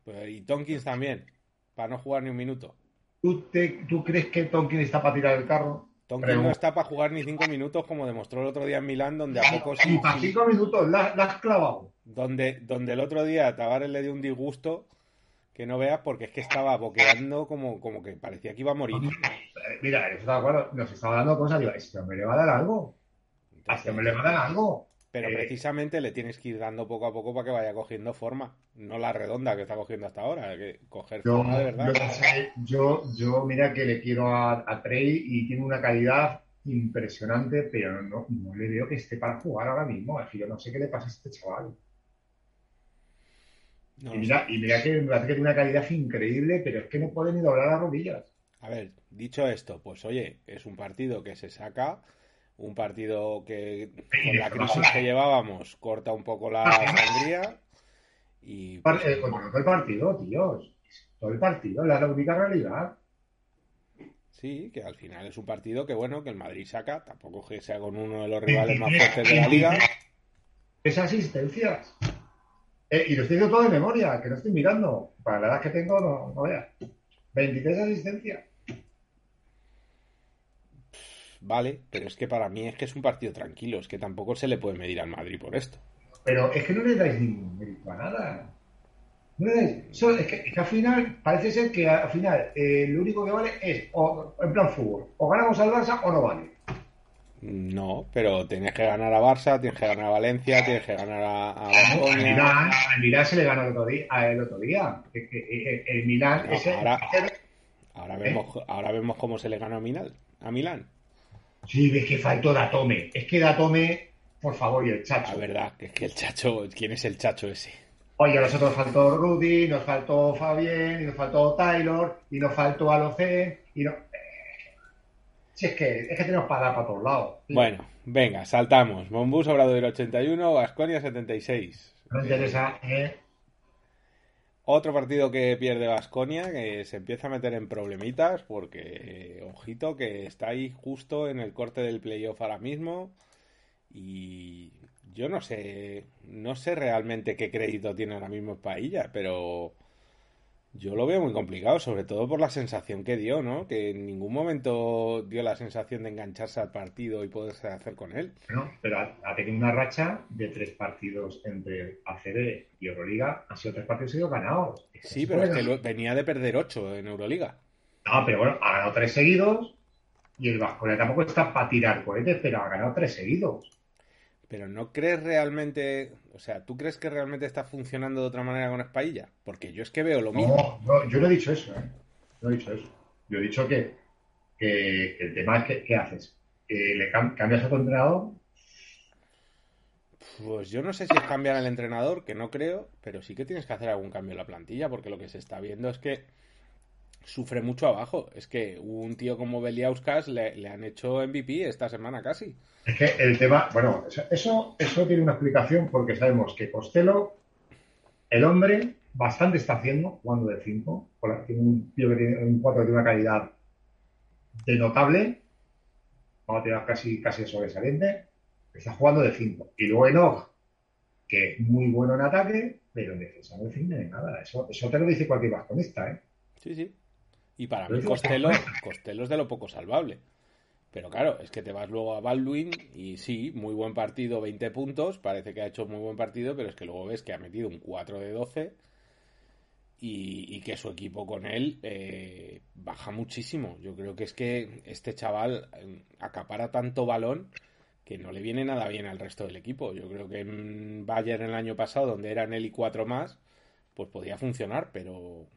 Pues, y Tonkins también, para no jugar ni un minuto. ¿Tú, ¿Tú crees que Tonkins está para tirar el carro? Tonkins no está para jugar ni cinco minutos, como demostró el otro día en Milán, donde a pocos. Y para cinco minutos, la, has clavado. Donde, donde el otro día Tavares le dio un disgusto que no veas porque es que estaba boqueando como, como que parecía que iba a morir. Mira, eso está de acuerdo, nos estaba dando cosas, digo, este hombre le va a dar algo. A este hombre le va a dar algo. Pero eh, precisamente le tienes que ir dando poco a poco para que vaya cogiendo forma, no la redonda que está cogiendo hasta ahora, que coger forma de verdad. Yo, yo, mira que le quiero a, a, Trey y tiene una calidad impresionante, pero no, no le veo que esté para jugar ahora mismo. Es que yo no sé qué le pasa a este chaval y, mira, y mira que me parece que tiene una calidad increíble, pero es que no puede ni doblar las rodillas. A ver, dicho esto, pues oye, es un partido que se saca, un partido que con la crisis que llevábamos corta un poco la sangría. Y, pues, eh, todo el partido, tíos. Todo el partido, la única realidad. Sí, que al final es un partido que bueno, que el Madrid saca, tampoco que sea con uno de los rivales más fuertes de la liga. Esas asistencias. Eh, y lo estoy diciendo todo de memoria, que no estoy mirando. Para la edad que tengo, no, no veas. 23 asistencias. Vale, pero es que para mí es que es un partido tranquilo, es que tampoco se le puede medir al Madrid por esto. Pero es que no le dais ningún mérito a nada. No le dais... es, que, al final, parece ser que al final eh, lo único que vale es, o, en plan fútbol, o ganamos al Barça o no vale. No, pero tienes que ganar a Barça, tienes que ganar a Valencia, tienes que ganar a, a Milán, al Milán se le ganó el otro día. El, otro día. el Milán. ahora, ¿Eh? vemos, ahora vemos cómo se le ganó a Milán. A Milán. Sí, es que faltó Datome. Es que Datome, por favor, y el Chacho. La verdad, que es que el Chacho, ¿quién es el Chacho ese? Oye, a nosotros faltó Rudy, nos faltó Fabien, y nos faltó Taylor, y nos faltó Alocen, y no si es que, es que tenemos para dar para todos lados. Bueno, venga, saltamos. Monbus Obrador 81, Vasconia 76. No interesa, ¿eh? Otro partido que pierde Vasconia, que se empieza a meter en problemitas, porque, ojito, que está ahí justo en el corte del playoff ahora mismo. Y yo no sé, no sé realmente qué crédito tiene ahora mismo Pailla, pero yo lo veo muy complicado, sobre todo por la sensación que dio, ¿no? Que en ningún momento dio la sensación de engancharse al partido y poderse hacer con él. No, pero ha, tenido una racha de tres partidos entre ACB y Euroliga. Han sido tres partidos y ganados. Sí, pero es que venía de perder ocho en Euroliga. No, pero bueno, ha ganado tres seguidos y el Vasconia tampoco está para tirar cohetes, pero ha ganado tres seguidos. Pero ¿no crees realmente, o sea, ¿tú crees que realmente está funcionando de otra manera con Espailla? Porque yo es que veo lo mismo. No, yo no he dicho eso, ¿eh? No he dicho eso. Yo he dicho que, el tema es que, ¿qué haces? eh, ¿le cambias a tu entrenador? Pues yo no sé si es cambiar al entrenador, que no creo, pero sí que tienes que hacer algún cambio en la plantilla, porque lo que se está viendo es que sufre mucho abajo. Es que un tío como Beliauskas le, le han hecho MVP esta semana casi. Es que el tema, bueno, eso, eso tiene una explicación porque sabemos que Costello, el hombre, bastante está haciendo jugando de 5. Tiene un tío que tiene un 4 que tiene una calidad de notable. Vamos a tirar casi, casi sobresaliente. Está jugando de 5. Y luego Enoch, que es muy bueno en ataque, pero en defensa no defiende nada. Eso, eso te lo dice cualquier bastonista, ¿eh? Sí, sí. Y para mí Costello, Costello es de lo poco salvable. Pero claro, es que te vas luego a Baldwin y sí, muy buen partido, 20 puntos, parece que ha hecho muy buen partido, pero es que luego ves que ha metido un 4 de 12 y, que su equipo con él eh, baja muchísimo. Yo creo que es que este chaval eh, acapara tanto balón que no le viene nada bien al resto del equipo. Yo creo que en Bayern el año pasado, donde eran él y cuatro más, pues podía funcionar, pero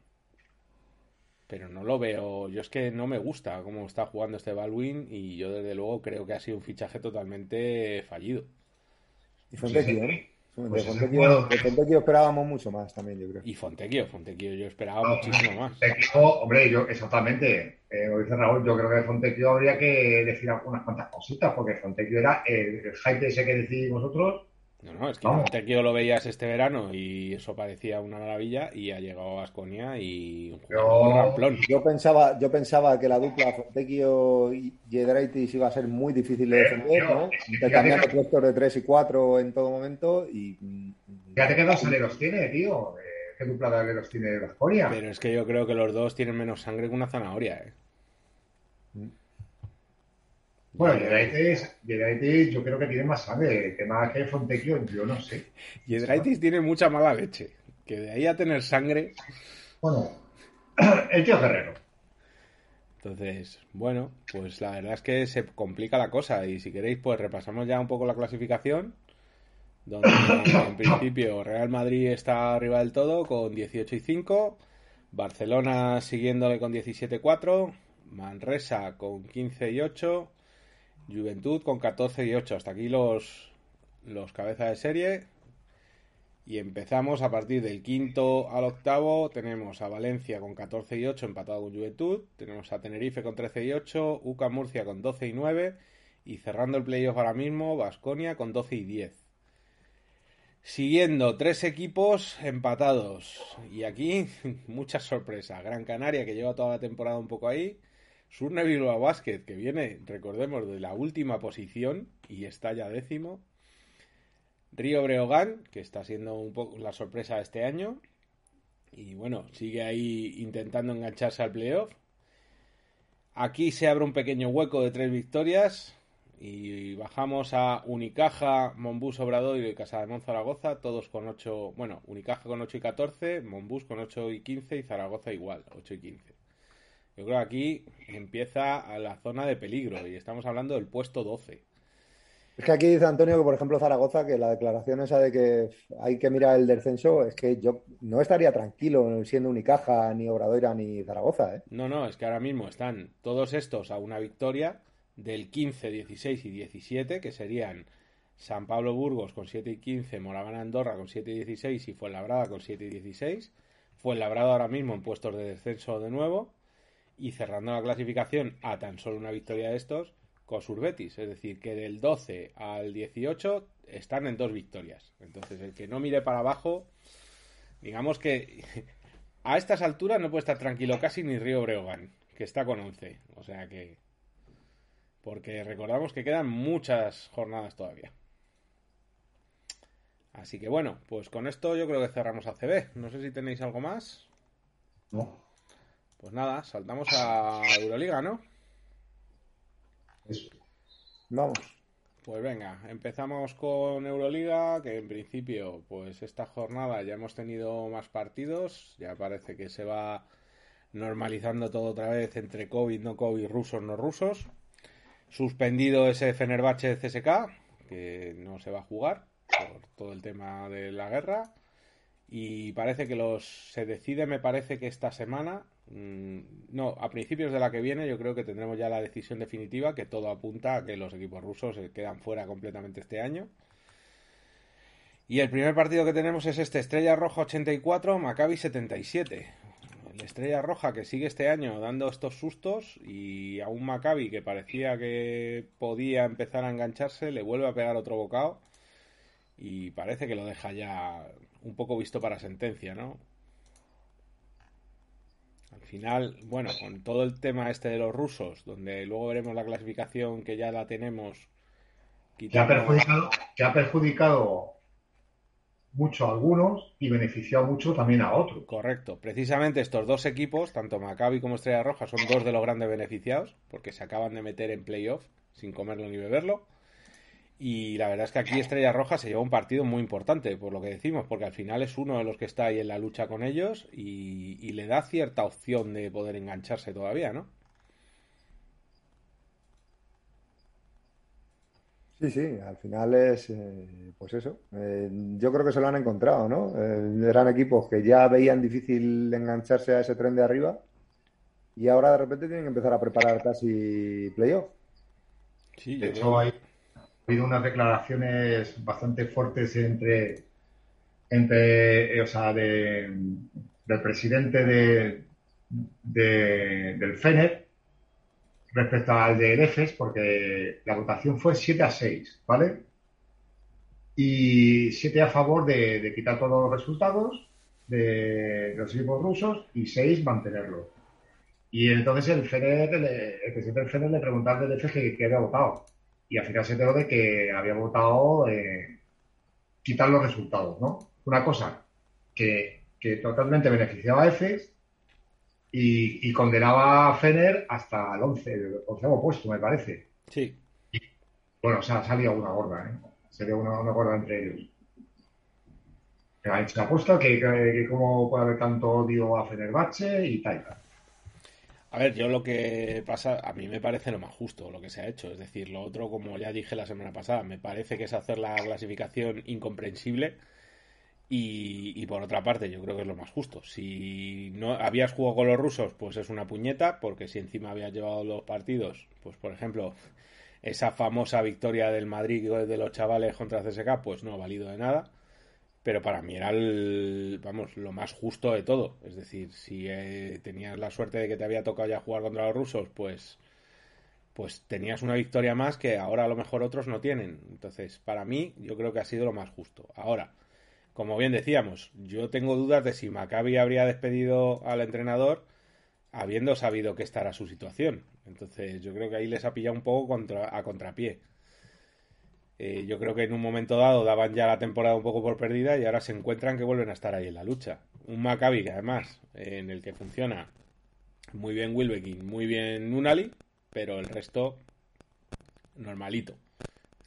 pero no lo veo. Yo es que no me gusta cómo está jugando este Baldwin y yo desde luego creo que ha sido un fichaje totalmente fallido. Y Fontecchio, ¿eh? Pues de Fontecchio, esperábamos mucho más también, yo creo. Y Fontecchio, Fontecchio yo esperaba muchísimo más. Fontecchio, hombre, yo exactamente, eh, lo dice Raúl, yo creo que de Fontecchio habría que decir algunas cuantas cositas, porque Fontecchio era el, el hype ese que decís vosotros, no, no, es que Fontecchio lo veías este verano y eso parecía una maravilla y ha llegado a Asconia y un jugador Yo pensaba, yo pensaba que la dupla Fontecchio y Jedraitis iba a ser muy difícil de defender, ¿no? Intercambiando puestos de 3 y 4 en todo momento y... Fíjate qué dos aleros tiene, tío. Eh, ¿Qué dupla de aleros tiene Asconia? Pero es que yo creo que los dos tienen menos sangre que una zanahoria, ¿eh? Bueno, Yedraitis, yo creo que tiene más sangre. que más que Fontecchio, yo no sé. Yedraitis tiene mucha mala leche. Que de ahí a tener sangre. Bueno, el tío Guerrero. Entonces, bueno, pues la verdad es que se complica la cosa. Y si queréis, pues repasamos ya un poco la clasificación. Donde en principio Real Madrid está arriba del todo con 18 y 5. Barcelona siguiéndole con 17 y 4. Manresa con 15 y 8. Juventud con 14 y 8. Hasta aquí los, los cabezas de serie. Y empezamos a partir del quinto al octavo. Tenemos a Valencia con 14 y 8 empatado con Juventud. Tenemos a Tenerife con 13 y 8. UCA Murcia con 12 y 9. Y cerrando el playoff ahora mismo, Vasconia con 12 y 10. Siguiendo, tres equipos empatados. Y aquí, muchas sorpresas. Gran Canaria, que lleva toda la temporada un poco ahí. Surne Bilbao Basket, que viene, recordemos, de la última posición y está ya décimo. Río Breogán, que está siendo un poco la sorpresa este año. Y bueno, sigue ahí intentando engancharse al playoff. Aquí se abre un pequeño hueco de tres victorias. Y bajamos a Unicaja, Monbús Obrador y Casa de Zaragoza, todos con 8, bueno, Unicaja con 8 y 14, Monbús con 8 y 15 y Zaragoza igual, 8 y 15. Yo creo que aquí empieza a la zona de peligro y estamos hablando del puesto 12. Es que aquí dice Antonio que, por ejemplo, Zaragoza, que la declaración esa de que hay que mirar el descenso, es que yo no estaría tranquilo siendo Unicaja, ni Obradoira, ni Zaragoza. ¿eh? No, no, es que ahora mismo están todos estos a una victoria del 15, 16 y 17, que serían San Pablo Burgos con 7 y 15, Moraván Andorra con 7 y 16 y Fuenlabrada con 7 y 16. Fuenlabrada ahora mismo en puestos de descenso de nuevo y cerrando la clasificación a tan solo una victoria de estos, Cosurbetis. Es decir, que del 12 al 18 están en dos victorias. Entonces, el que no mire para abajo, digamos que a estas alturas no puede estar tranquilo casi ni Río Breogán, que está con 11. O sea que. Porque recordamos que quedan muchas jornadas todavía. Así que bueno, pues con esto yo creo que cerramos a CB. No sé si tenéis algo más. No. Pues nada, saltamos a Euroliga, ¿no? Vamos. Pues venga, empezamos con Euroliga, que en principio, pues esta jornada ya hemos tenido más partidos, ya parece que se va normalizando todo otra vez entre COVID, no COVID, rusos, no rusos. Suspendido ese Fenerbahce CSK, que no se va a jugar por todo el tema de la guerra. Y parece que los se decide, me parece que esta semana no, a principios de la que viene yo creo que tendremos ya la decisión definitiva que todo apunta a que los equipos rusos se quedan fuera completamente este año. Y el primer partido que tenemos es este Estrella Roja 84, Maccabi 77. La Estrella Roja que sigue este año dando estos sustos y a un Maccabi que parecía que podía empezar a engancharse le vuelve a pegar otro bocado y parece que lo deja ya un poco visto para sentencia, ¿no? Al final, bueno, con todo el tema este de los rusos, donde luego veremos la clasificación que ya la tenemos. Que ha perjudicado, que ha perjudicado mucho a algunos y beneficiado mucho también a otros. Correcto. Precisamente estos dos equipos, tanto Maccabi como Estrella Roja, son dos de los grandes beneficiados, porque se acaban de meter en playoff sin comerlo ni beberlo. Y la verdad es que aquí Estrella Roja se lleva un partido muy importante, por lo que decimos, porque al final es uno de los que está ahí en la lucha con ellos y, le da cierta opción de poder engancharse todavía, ¿no? Sí, sí, al final es, eh, pues eso, eh, yo creo que se lo han encontrado, ¿no? Eh, eran equipos que ya veían difícil engancharse a ese tren de arriba y ahora de repente tienen que empezar a preparar casi playoff. Sí, de hecho hay ha habido unas declaraciones bastante fuertes entre, entre eh, o sea, del presidente de, del FENER respecto al de EFES, porque la votación fue 7 a 6, ¿vale? Y 7 a favor de, quitar todos los resultados de, los equipos rusos y 6 mantenerlos. Y entonces el FENER, el, presidente del FENER le preguntó al que, que había votado y al final se enteró de que había votado eh, quitar los resultados, ¿no? Una cosa que, totalmente beneficiaba a EFES y, condenaba a Fener hasta el 11, el onceavo puesto, me parece. Sí. bueno, o sea, salía una gorda, ¿eh? Sería una, una gorda entre ellos. Que ha hecho apuesta que, que, que cómo puede haber tanto odio a Fenerbahce y tal y tal. A ver, yo lo que pasa, a mí me parece lo más justo lo que se ha hecho. Es decir, lo otro, como ya dije la semana pasada, me parece que es hacer la clasificación incomprensible. Y, por otra parte, yo creo que es lo más justo. Si no habías jugado con los rusos, pues es una puñeta, porque si encima habías llevado los partidos, pues por ejemplo, esa famosa victoria del Madrid de los chavales contra CSK, pues no ha valido de nada pero para mí era el, vamos, lo más justo de todo. Es decir, si eh, tenías la suerte de que te había tocado ya jugar contra los rusos, pues, pues tenías una victoria más que ahora a lo mejor otros no tienen. Entonces, para mí, yo creo que ha sido lo más justo. Ahora, como bien decíamos, yo tengo dudas de si Maccabi habría despedido al entrenador habiendo sabido que esta era su situación. Entonces, yo creo que ahí les ha pillado un poco contra, a contrapié. Eh, yo creo que en un momento dado daban ya la temporada un poco por perdida y ahora se encuentran que vuelven a estar ahí en la lucha. Un Maccabi que además, en el que funciona muy bien Wilbekin, muy bien Nunali, pero el resto normalito.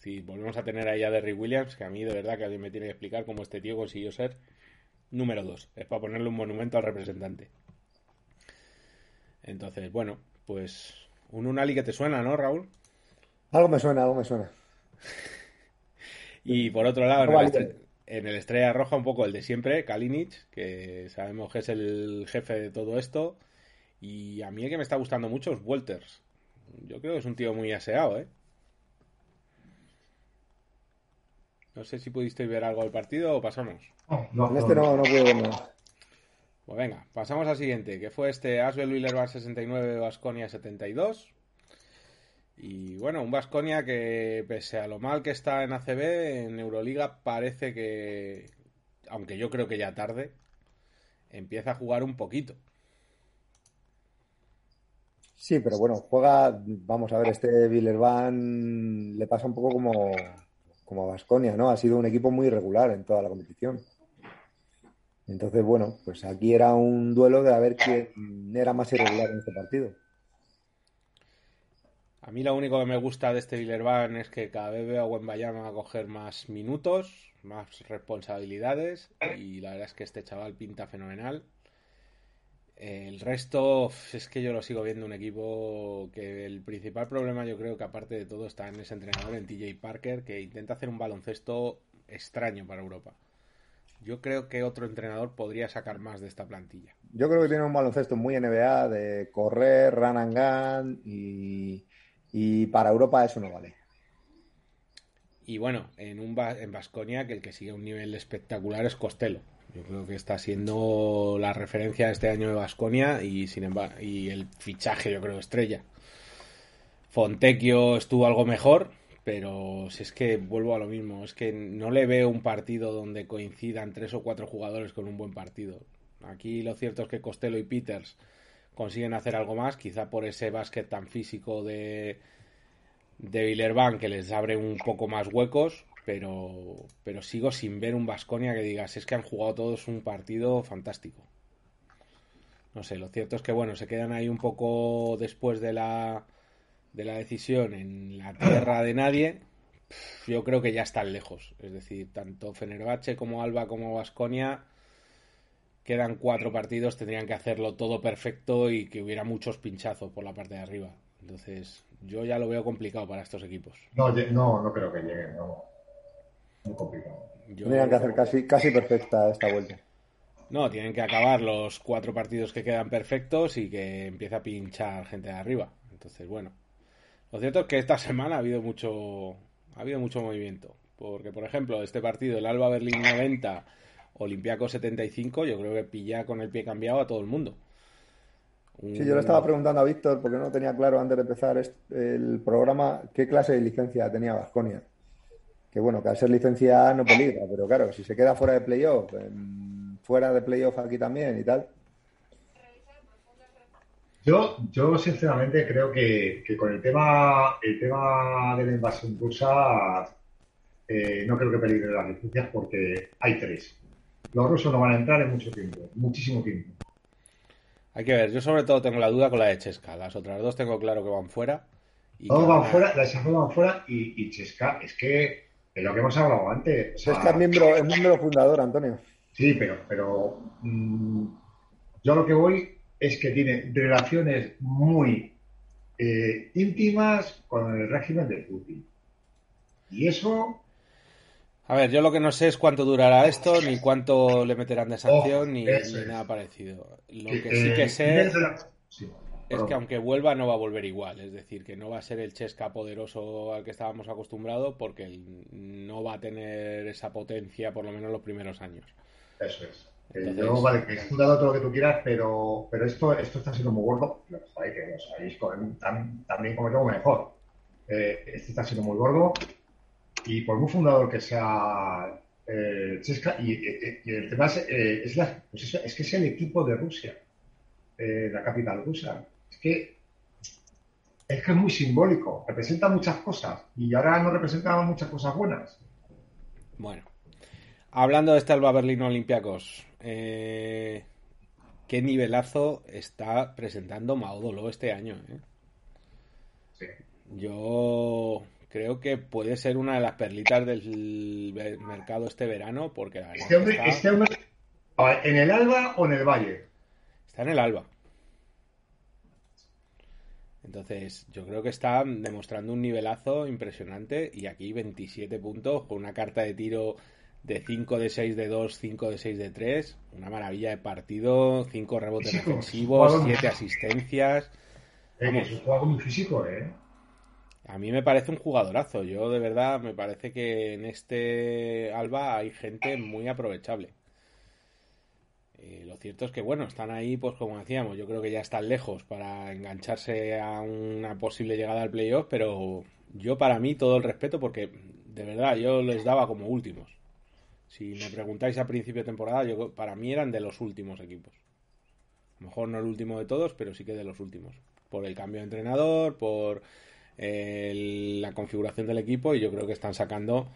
Si volvemos a tener ahí a Derry Williams, que a mí de verdad que alguien me tiene que explicar cómo este tío consiguió ser número 2. Es para ponerle un monumento al representante. Entonces, bueno, pues un Unali que te suena, ¿no, Raúl? Algo me suena, algo me suena. Y por otro lado, en, el Estrella Roja, un poco el de siempre, Kalinic, que sabemos que es el jefe de todo esto. Y a mí el que me está gustando mucho es Walters. Yo creo que es un tío muy aseado, ¿eh? No sé si pudisteis ver algo del partido o pasamos. No, este no, no puedo ver nada. Pues venga, pasamos al siguiente, que fue este Asbel Willebar 69, Vasconia 72. Y bueno, un Vasconia que pese a lo mal que está en ACB, en Euroliga parece que, aunque yo creo que ya tarde, empieza a jugar un poquito. Sí, pero bueno, juega, vamos a ver, este Villerban le pasa un poco como, como a Vasconia, ¿no? Ha sido un equipo muy irregular en toda la competición. Entonces, bueno, pues aquí era un duelo de a ver quién era más irregular en este partido. A mí lo único que me gusta de este Villerban es que cada vez veo a Wembayama a coger más minutos, más responsabilidades y la verdad es que este chaval pinta fenomenal. El resto es que yo lo sigo viendo un equipo que el principal problema yo creo que aparte de todo está en ese entrenador, en TJ Parker, que intenta hacer un baloncesto extraño para Europa. yo creo que otro entrenador podría sacar más de esta plantilla. Yo creo que tiene un baloncesto muy NBA de correr, run and gun y, y para Europa eso no vale. Y bueno, en un en Vasconia que el que sigue un nivel espectacular es Costello. Yo creo que está siendo la referencia este año de Vasconia y sin embargo y el fichaje yo creo estrella. Fontecchio estuvo algo mejor, pero si es que vuelvo a lo mismo, es que no le veo un partido donde coincidan tres o cuatro jugadores con un buen partido. Aquí lo cierto es que Costello y Peters consiguen hacer algo más, quizá por ese básquet tan físico de de Villerban que les abre un poco más huecos, pero, pero sigo sin ver un Vasconia que digas, es que han jugado todos un partido fantástico. No sé, lo cierto es que bueno, se quedan ahí un poco después de la, de la decisión en la tierra de nadie. Yo creo que ya están lejos. Es decir, tanto Fenerbahce como Alba como Vasconia quedan cuatro partidos, tendrían que hacerlo todo perfecto y que hubiera muchos pinchazos por la parte de arriba. Entonces, yo ya lo veo complicado para estos equipos. No, no, no creo que lleguen, no. Muy complicado. Tendrían que hacer casi, casi perfecta esta vuelta. No, tienen que acabar los cuatro partidos que quedan perfectos y que empiece a pinchar gente de arriba. Entonces, bueno. Lo cierto es que esta semana ha habido mucho, ha habido mucho movimiento. Porque, por ejemplo, este partido, el Alba Berlín 90, Olimpiaco 75, yo creo que pilla con el pie cambiado a todo el mundo. Sí, yo le estaba preguntando a Víctor, porque no tenía claro antes de empezar el programa, qué clase de licencia tenía Vasconia. Que bueno, que al ser licencia no peligra, pero claro, si se queda fuera de playoff, fuera de playoff aquí también y tal. Yo, yo sinceramente creo que, con el tema, el tema de la invasión rusa eh, no creo que peligre las licencias porque hay tres. Los rusos no van a entrar en mucho tiempo, muchísimo tiempo. Hay que ver, yo sobre todo tengo la duda con la de Chesca. Las otras dos tengo claro que van fuera. Y Todos van fuera, las van fuera y, Chesca, es que es lo que hemos hablado antes. Chesca es miembro, es miembro fundador, Antonio. Sí, pero, pero mm, yo lo que voy es que tiene relaciones muy eh, íntimas con el régimen de Putin. Y eso a ver, yo lo que no sé es cuánto durará esto, ni cuánto le meterán de sanción, ni, nada parecido. Lo que sí que sé es que aunque vuelva no va a volver igual, es decir, que no va a ser el Chesca poderoso al que estábamos acostumbrados porque no va a tener esa potencia por lo menos los primeros años. Eso es. Eh, vale, que es un todo lo que tú quieras, pero, pero esto, esto está siendo muy gordo. que lo sabéis también como yo mejor. Eh, esto está siendo muy gordo y por muy fundador que sea eh, Chesca, y, el tema es, eh, es, la, pues es, que es el equipo de Rusia, eh, la capital rusa. Es que es que es muy simbólico, representa muchas cosas y ahora no representa muchas cosas buenas. Bueno, hablando de este Alba Berlín Olympiacos, ¿qué nivelazo está presentando Maudolo este año? Sí. Yo creo que puede ser una de las perlitas del mercado este verano, porque este, este hombre, ¿En el Alba o en el Valle? Está en el Alba. Entonces, yo creo que está demostrando un nivelazo impresionante y aquí 27 puntos con una carta de tiro de 5 de 6 de 2, 5 de 6 de 3, una maravilla de partido, 5 rebotes defensivos, 7 asistencias. es un juego muy físico, ¿eh? A mí me parece un jugadorazo. Yo de verdad me parece que en este Alba hay gente muy aprovechable. Eh, lo cierto es que, bueno, están ahí, pues como decíamos, yo creo que ya están lejos para engancharse a una posible llegada al playoff, pero yo para mí todo el respeto porque de verdad yo les daba como últimos. Si me preguntáis a principio de temporada, yo para mí eran de los últimos equipos. A lo mejor no el último de todos, pero sí que de los últimos. Por el cambio de entrenador, por la configuración del equipo y yo creo que están sacando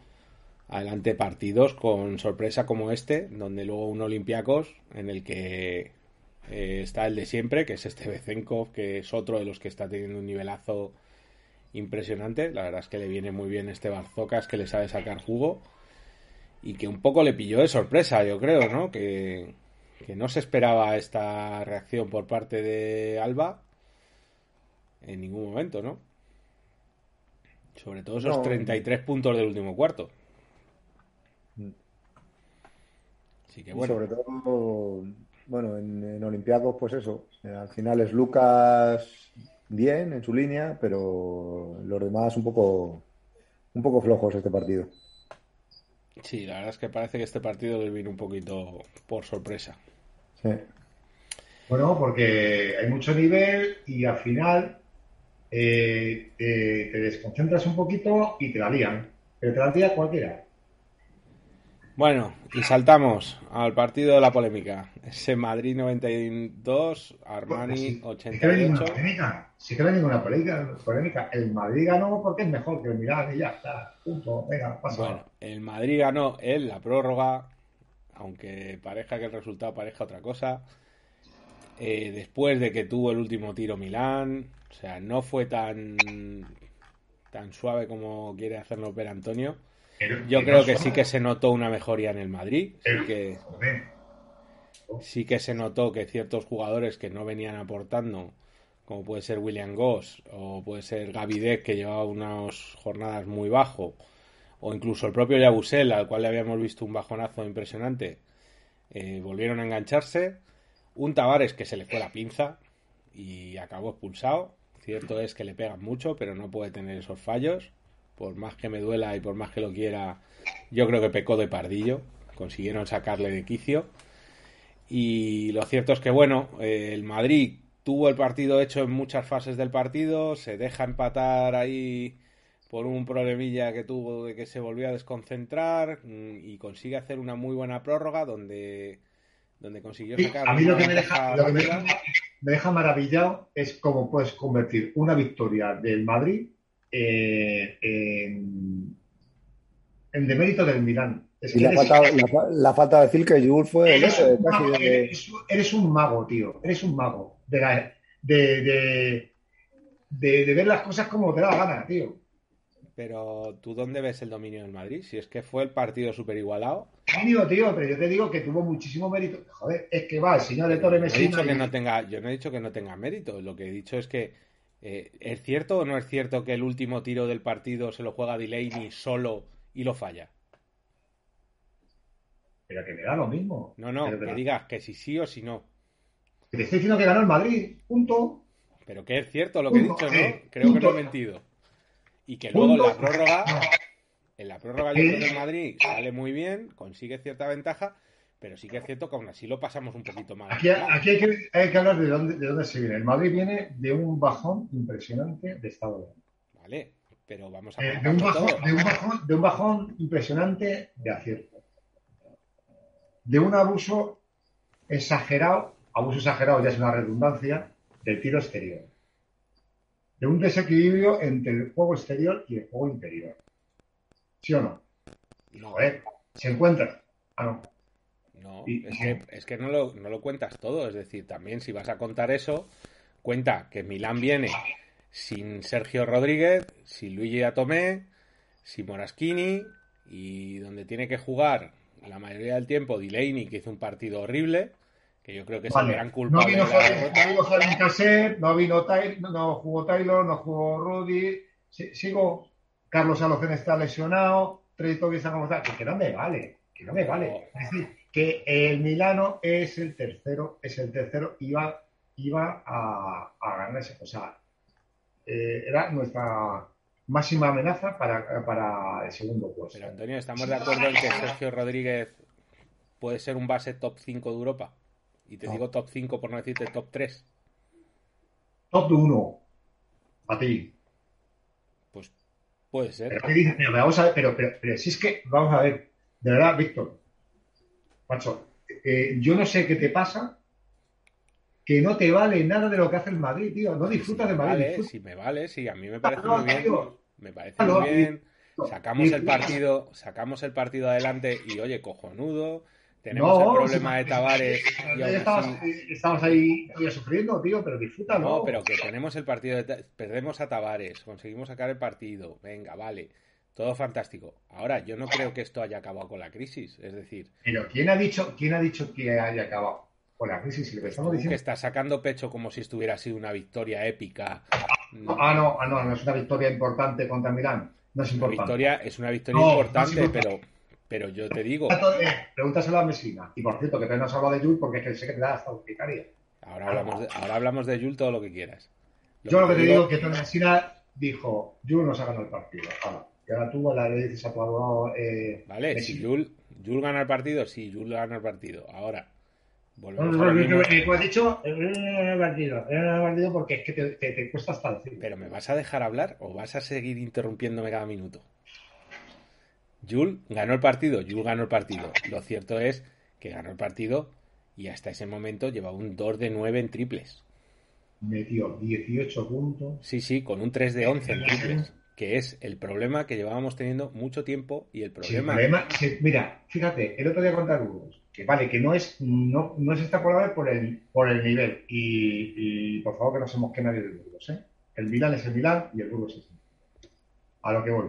adelante partidos con sorpresa como este, donde luego un Olympiacos en el que eh, está el de siempre, que es este Bezenkov, que es otro de los que está teniendo un nivelazo impresionante. La verdad es que le viene muy bien este Barzocas, que le sabe sacar jugo y que un poco le pilló de sorpresa, yo creo, ¿no? Que, que no se esperaba esta reacción por parte de Alba en ningún momento, ¿no? Sobre todo esos 33 puntos del último cuarto. Así que bueno. sobre todo, bueno, en, en Olympiacos, pues eso. Eh, al final es Lucas bien en su línea, pero los demás un poco, un poco flojos este partido. Sí, la verdad es que parece que este partido le viene un poquito por sorpresa. Sí. Bueno, porque hay mucho nivel y al final eh, te, desconcentras un poquito y te la lían. Pero te la lía cualquiera. Bueno, y saltamos al partido de la polémica. Ese Madrid 92, Armani 88. Sí que no hay ninguna polémica. El Madrid ganó porque es mejor que el Milán y ya está. Punto. Venga, pasa. Bueno, el Madrid ganó en la prórroga, aunque parezca que el resultado parezca otra cosa. Eh, después de que tuvo el último tiro Milán, o sea, no fue tan tan suave como quiere hacerlo ver Antonio yo creo que sí que se notó una mejoría en el Madrid. Sí que, sí que se notó que ciertos jugadores que no venían aportando, como puede ser William Goss o puede ser Gavidec, que llevaba unas jornadas muy bajo, o incluso el propio Yabusel, al cual le habíamos visto un bajonazo impresionante, eh, volvieron a engancharse. Un Tavares que se le fue la pinza y acabó expulsado. Cierto es que le pegan mucho, pero no puede tener esos fallos por más que me duela y por más que lo quiera, yo creo que pecó de pardillo. Consiguieron sacarle de quicio. Y lo cierto es que, bueno, eh, el Madrid tuvo el partido hecho en muchas fases del partido, se deja empatar ahí por un problemilla que tuvo de que se volvió a desconcentrar mm, y consigue hacer una muy buena prórroga donde, donde consiguió sacar. a mí lo que, me deja, lo que me deja maravillado es cómo puedes convertir una victoria del Madrid eh, en, en, demérito del Milán. y la, falta, la, falta, de decir que Jules fue eres, un mago, eres, un mago, tío. Eres un mago. De, de, de, ver las cosas como te da la gana, tío. Pero tú dónde ves el dominio del Madrid? Si es que fue el partido súper igualado. Tío, tío, pero yo te digo que tuvo muchísimo mérito. Joder, es que va, el señor de Torre Messina. He dicho que no tenga, yo no he dicho que no tenga mérito. Lo que he dicho es que eh, ¿Es cierto o no es cierto que el último tiro del partido se lo juega Delaney solo y lo falla? Pero que me da lo mismo. No, no, que digas que si sí o si no. te estoy diciendo que ganó el Madrid, punto. Pero que es cierto lo que he dicho, ¿no? Eh, creo que no he mentido. Y que luego en la prórroga, en la prórroga yo creo que el Madrid sale muy bien, consigue cierta ventaja, pero sí que es cierto que aún así lo pasamos un poquito mal. Aquí, hay, que, hablar de dónde, de dónde se viene. El Madrid viene de un bajón impresionante de estado de ánimo. Vale, pero vamos a eh, de, un bajón, de, un bajón, impresionante de acierto. De un abuso exagerado, abuso exagerado ya es una redundancia, del tiro exterior. De un desequilibrio entre el juego exterior y el juego interior. ¿Sí o no? No. se encuentra. Ah, no no, es que, no, lo, no lo cuentas todo. Es decir, también si vas a contar eso, cuenta que Milán viene sin Sergio Rodríguez, sin Luigi Atomé, sin Moraschini y donde tiene que jugar la mayoría del tiempo Delaney, que hizo un partido horrible, que yo creo que es el gran culpable. No vino, Javier, no vino Taylor, no jugó Taylor, no jugó Rudy, sigo, Carlos Alocen está lesionado, Trey está como está, que no me vale, que no me vale. Es decir, que el Milano es el tercero, es el tercero, iba, iba a, a ganar ese. O sea, eh, era nuestra máxima amenaza para, para el segundo puesto. Pero Antonio, ¿estamos de acuerdo en que Sergio Rodríguez puede ser un base top 5 de Europa? Y te digo top 5 por no decirte top 3. Top 1. A ti. Pues puede ser. Pero, vamos a ver, pero, pero si es que, vamos a ver, de verdad, Víctor, macho, eh, yo no sé qué te pasa, que no te vale nada de lo que hace el Madrid, tío. No disfrutas de Madrid. Vale, si me vale, sí, a mí me parece muy bien. Me parece muy bien. Sacamos el partido, sacamos el partido adelante y oye, cojonudo. Tenemos el problema de Tavares. estamos, ahí sufriendo, tío, pero disfrútalo. No, pero que tenemos el partido, de, perdemos a Tavares, conseguimos sacar el partido. Venga, vale. Todo fantástico. Ahora, yo no creo que esto haya acabado con la crisis. Es decir. Pero ¿quién ha dicho, quién ha dicho que haya acabado con la crisis? que estamos diciendo... que está sacando pecho como si estuviera sido una victoria épica. Ah, no, ah, no, no es una victoria importante contra Milán. No es importante. victoria, es una victoria importante, pero, Pero yo te digo. Pregúntaselo a Mesina. Y por cierto, que no has hablado de Jules porque es que sé que te da hasta urticaria. Ahora hablamos, de, ahora hablamos de Jules todo lo que quieras. yo lo que te digo es que Tony Mesina dijo: Jules nos ha ganado el partido. Ahora, y ahora tú la le dices a tu abogado. Eh, vale, si Jules, Jules gana el partido, sí, Jules gana el partido. Ahora. Volvemos no, no, no, no, has dicho, el partido, el partido porque es que te, te, te cuesta hasta decir. Pero ¿me vas a dejar hablar o vas a seguir interrumpiéndome cada minuto? Jules ganó el partido, Jules ganó el partido. Lo cierto es que ganó el partido y hasta ese momento llevaba un 2 de 9 en triples. Metió 18 puntos. Sí, sí, con un 3 de 11 en triples, que es el problema que llevábamos teniendo mucho tiempo y el problema... mira, fíjate, el otro día contar Burgos, que vale, que no es no, no es extrapolable por el, por el nivel y, por favor que no se mosque nadie del Burgos, ¿eh? El Milán es el Milán y el Burgos es el A lo que voy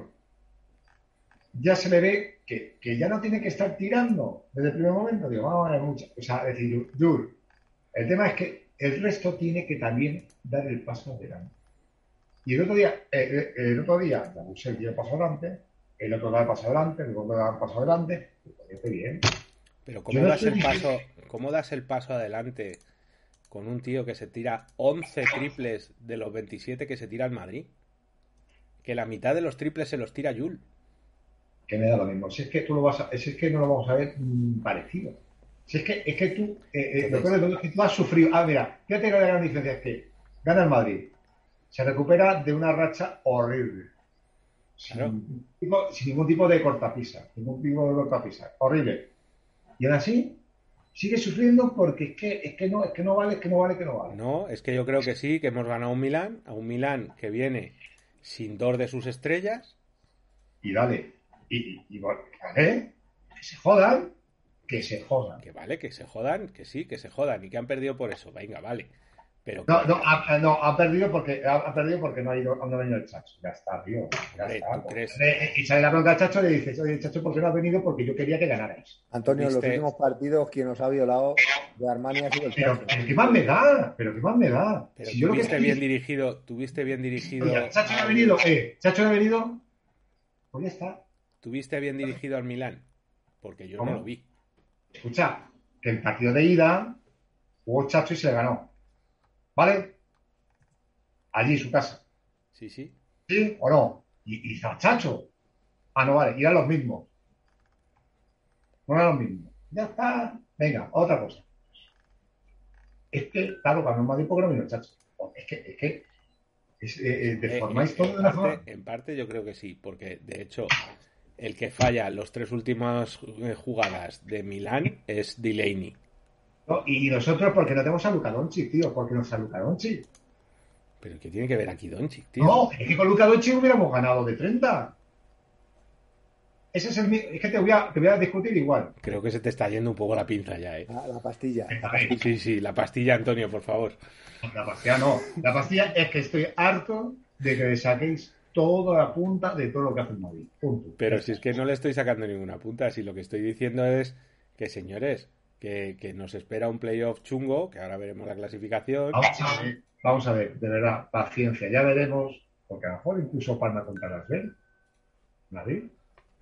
ya se le ve que, que, ya no tiene que estar tirando desde el primer momento. Digo, vamos a ver mucho. O sea, decir, Jur, el tema es que el resto tiene que también dar el paso adelante. Y el otro día, eh, eh, el, otro día, el dio el paso adelante, el otro da el paso adelante, el otro da el paso adelante, pues bien. Pero ¿cómo das, el paso, ¿cómo das el paso adelante con un tío que se tira 11 triples de los 27 que se tira al Madrid? Que la mitad de los triples se los tira Yul que me da lo mismo. Si es que tú lo vas a, si es que no lo vamos a ver mm, parecido. Si es que, es que tú, eh, eh, lo que es que tú has sufrido. Ah, mira, fíjate que la gran diferencia es que gana el Madrid, se recupera de una racha horrible. Sin, ningún tipo de cortapisa, ningún tipo de cortapisa, horrible. Y aún así, sigue sufriendo porque es que, es que no, es que no vale, es que no vale, que no vale. No, es que yo creo que sí, que hemos ganado un Milán, a un Milán que viene sin dos de sus estrellas. Y dale, y, y, ¿eh? Que se jodan, que se jodan. Que vale, que se jodan, que sí, que se jodan y que han perdido por eso. Venga, vale. Pero no, no, ha, no, ha perdido porque ha, perdido porque no ha ido, no ha venido el Chacho. Ya está, tío. Ya está. Y sale la bronca al Chacho y le dices, oye, Chacho, ¿por qué no ha venido? Porque yo quería que ganarais. Antonio, en los últimos partidos, quien nos ha violado de Armani ha sido el Chacho. Pero, ¿qué más me da? Pero ¿qué más me da? Pero si tuviste bien dirigido, tuviste bien dirigido. Oye, Chacho no ha venido, eh, Chacho no ha venido. Pues ya está. ¿Tuviste bien dirigido al Milán? Porque yo no lo vi. Escucha, que el partido de ida jugó Chacho y se le ganó. ¿Vale? Allí, en su casa. Sí, sí. ¿Sí o no? Y, y Chacho. Ah, no, vale, eran los mismos. No eran los mismos. Ya está. Venga, otra cosa. Es que, claro, cuando Madrid porque no vino Chacho. Es que, es que es, eh, eh, deformáis todo de una forma. En parte yo creo que sí, porque de hecho el que falla los tres últimas eh, jugadas de Milán es Delaney. y nosotros porque no tenemos a Luca Doncic, tío, porque no está Luca Doncic. Pero ¿qué tiene que ver aquí Doncic, tío? No, es que con Luca Doncic hubiéramos ganado de 30. Ese es el es que te voy, a, te voy a discutir igual. Creo que se te está yendo un poco la pinza ya, ¿eh? La, la pastilla. Sí, sí, la pastilla, Antonio, por favor. La pastilla no. La pastilla es que estoy harto de que saquéis toda la punta de todo lo que hace el Madrid. Punto. Pero si es que no le estoy sacando ninguna punta, si lo que estoy diciendo es que, señores, que, nos espera un playoff chungo, que ahora veremos la clasificación. Vamos a ver, vamos a ver, de verdad, paciencia, ya veremos, porque a lo mejor incluso Palma contra las Madrid.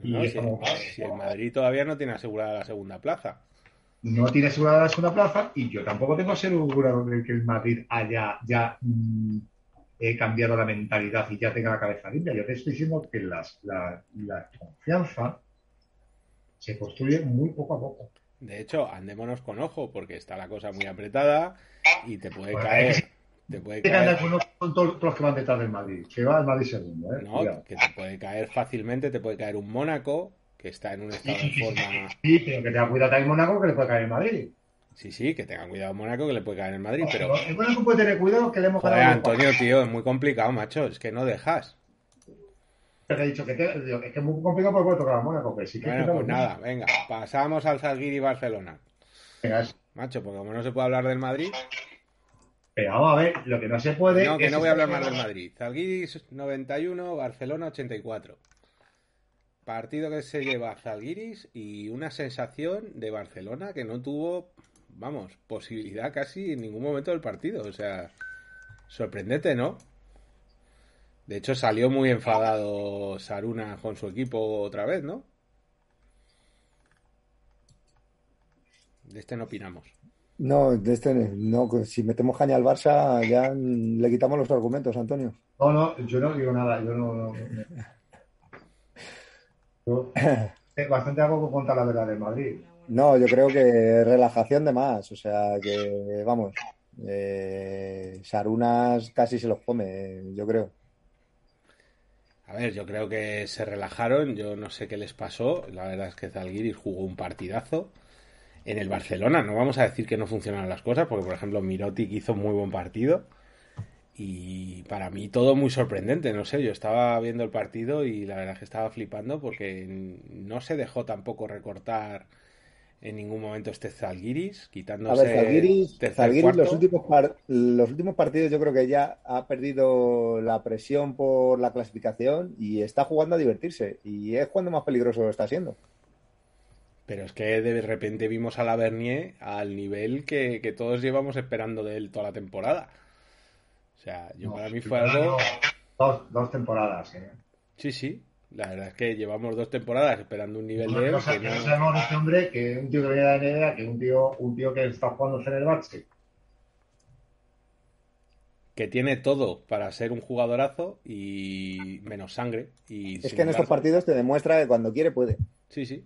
Y si, el Madrid todavía no tiene asegurada la segunda plaza. No tiene asegurada la segunda plaza y yo tampoco tengo asegurado que el Madrid haya ya mm, he cambiado la mentalidad y ya tenga la cabeza limpia. Yo te estoy diciendo que las, la, confianza se construye muy poco a poco. De hecho, andémonos con ojo porque está la cosa muy apretada y te puede caer. te puede caer. Con, todos los que van detrás del Madrid, que va el Madrid segundo. ¿eh? No, que te puede caer fácilmente, te puede caer un Mónaco que está en un estado de forma. Sí, pero que tenga cuidado también Mónaco que le puede caer el Madrid. Sí, sí, que tengan cuidado Mónaco, que le puede caer en Madrid, pero... El Mónaco puede tener cuidado que le hemos ganado... Antonio, tío, es muy complicado, macho, es que no dejas. Te he dicho que, es que es muy complicado porque puede tocar a Mónaco, pero sí que... Bueno, pues nada, venga, pasamos al Zalgiris Barcelona. Venga, Macho, porque como no se puede hablar del Madrid... Pero vamos a ver, lo que no se puede... No, que no voy a hablar más del Madrid. Zalgiris 91, Barcelona 84. Partido que se lleva Zalgiris y una sensación de Barcelona que no tuvo vamos, posibilidad casi en ningún momento del partido. O sea, sorprendente, ¿no? De hecho, salió muy enfadado Saruna con su equipo otra vez, ¿no? De este no opinamos. No, de este no. Si metemos caña al Barça, ya le quitamos los argumentos, Antonio. No, no, yo no digo nada. Yo no. no, Yo, bastante hago contra la verdad de Madrid. No, yo creo que relajación de más. O sea, que vamos. Eh, Sarunas casi se los come, yo creo. A ver, yo creo que se relajaron. Yo no sé qué les pasó. La verdad es que Zalgiris jugó un partidazo en el Barcelona. No vamos a decir que no funcionaron las cosas, porque por ejemplo Mirotic hizo muy buen partido. Y para mí todo muy sorprendente, no sé, yo estaba viendo el partido y la verdad es que estaba flipando porque no se dejó tampoco recortar en ningún momento este Zalgiris, quitándose. A ver, Zalgiris, Zalgiris los, últimos los últimos partidos yo creo que ya ha perdido la presión por la clasificación y está jugando a divertirse. Y es cuando más peligroso lo está siendo. Pero es que de repente vimos a la Bernier al nivel que, todos llevamos esperando de él toda la temporada. O sea, yo para mí fue algo. Dos, dos temporadas, ¿eh? Sí, sí. La verdad es que llevamos dos temporadas esperando un nivel de él. que, no... sabemos este hombre que un tío que viene de la NBA, que un tío, un tío que está jugando en el Fenerbahce. Que tiene todo para ser un jugadorazo y menos sangre. Y es que en estos partidos te demuestra que cuando quiere puede. Sí, sí.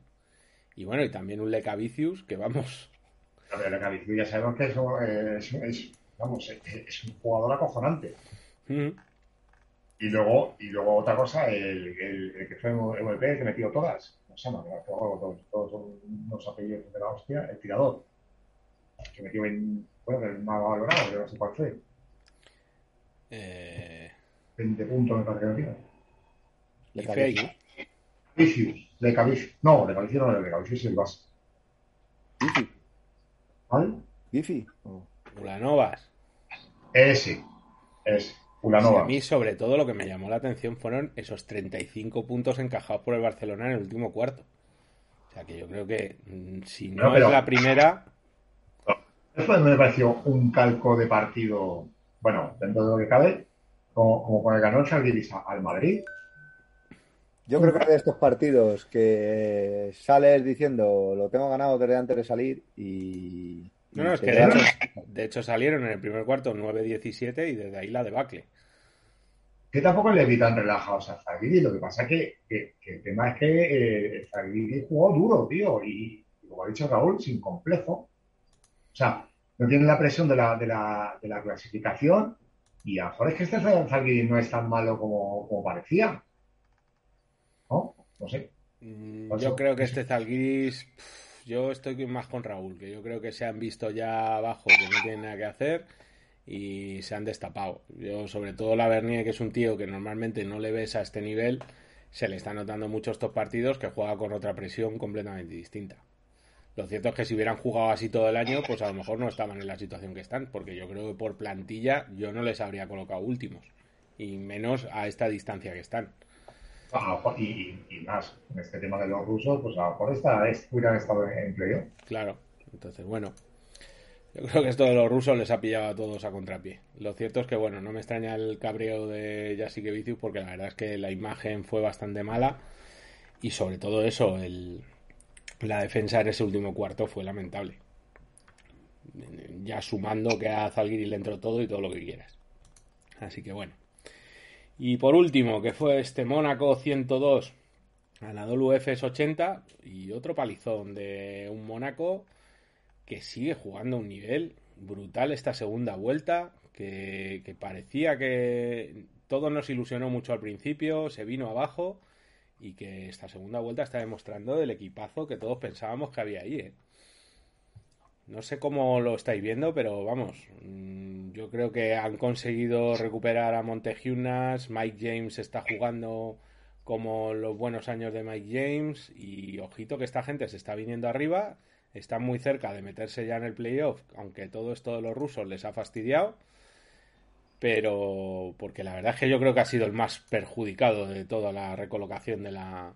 Y bueno, y también un Lecavicius, que vamos. Pero Lecavicius ya sabemos que es, es, vamos, es, un jugador acojonante. Y luego, y luego otra cosa, el, el, que fue MVP, que metió todas. No se llama, todos, todos son unos apellidos de la hostia, el tirador. Que metió en, bueno, el más valorado, yo no sé cuál fue. Eh... 20 puntos me parece que metió. Lecavicius. Lecavicius. No, Lecavicius no, Lecavicius es el base. Gifi. ¿Vale? Gifi. Ulanovas. Ese. Ese. Ulanova. a mí, sobre todo, lo que me llamó la atención fueron esos 35 puntos encajados por el Barcelona en el último cuarto. O sea que yo creo que mm, si no, es la primera. Eso me pareció un calco de partido, bueno, dentro de lo que cabe, como, como con el ganó al Madrid. Yo creo que de estos partidos que sales diciendo lo tengo ganado desde antes de salir y. No, no, es que de hecho, salieron en el primer cuarto 9-17 y desde ahí la debacle. Que tampoco le vi tan relajados a Zagiri. Lo que pasa es que, que, el tema es que eh, jugó duro, tío. Y, como ha dicho Raúl, sin complejo. O sea, no tiene la presión de la, de la, de la clasificación. Y a lo mejor es que este Zagiri no es tan malo como, como parecía. ¿no? No sé. Mm, yo creo que este Zalgiris, yo estoy más con Raúl, que yo creo que se han visto ya abajo que no tienen nada que hacer y se han destapado. Yo, sobre todo la Bernier, que es un tío que normalmente no le ves a este nivel, se le está notando mucho estos partidos que juega con otra presión completamente distinta. Lo cierto es que si hubieran jugado así todo el año, pues a lo mejor no estaban en la situación que están, porque yo creo que por plantilla yo no les habría colocado últimos, y menos a esta distancia que están y, más, en este tema de los rusos, pues a lo mejor esta, hubieran estado en empleo. Claro, entonces bueno. Yo creo que esto de los rusos les ha pillado a todos a contrapié. Lo cierto es que, bueno, no me extraña el cabreo de Jasikevicius porque la verdad es que la imagen fue bastante mala y sobre todo eso, el, la defensa en ese último cuarto fue lamentable. Ya sumando que a Zalgiris le entró todo y todo lo que quieras. Así que bueno. Y por último, que fue este Mónaco 102, Anadolu Efes 80 y otro palizón de un Mónaco que sigue jugando un nivel brutal esta segunda vuelta, que, que parecía que todo nos ilusionó mucho al principio, se vino abajo y que esta segunda vuelta está demostrando el equipazo que todos pensábamos que había ahí. ¿eh? No sé cómo lo estáis viendo, pero vamos, mm, yo creo que han conseguido recuperar a Montejunas, Mike James está jugando como los buenos años de Mike James y ojito que esta gente se está viniendo arriba, están muy cerca de meterse ya en el playoff, aunque todo esto de los rusos les ha fastidiado, pero porque la verdad es que yo creo que ha sido el más perjudicado de toda la recolocación de la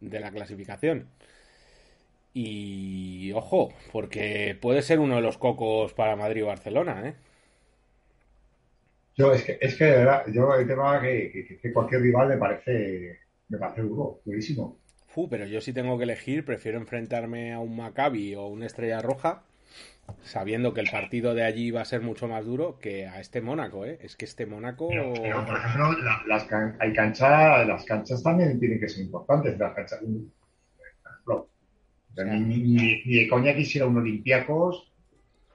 de la clasificación. Y ojo, porque puede ser uno de los cocos para Madrid o Barcelona, ¿eh? Yo, es que, es que de verdad, yo el tema que, que, cualquier rival me parece, me parece duro, durísimo. Pero yo si tengo que elegir, prefiero enfrentarme a un Maccabi o una Estrella Roja, sabiendo que el partido de allí va a ser mucho más duro que a este Mónaco, ¿eh? Es que este Mónaco... Pero, pero, por ejemplo, la- las, can- hay cancha, las canchas también tienen que ser importantes. Las canchas, por ejemplo, ni, ni, ni- de coña quisiera un Olympiacos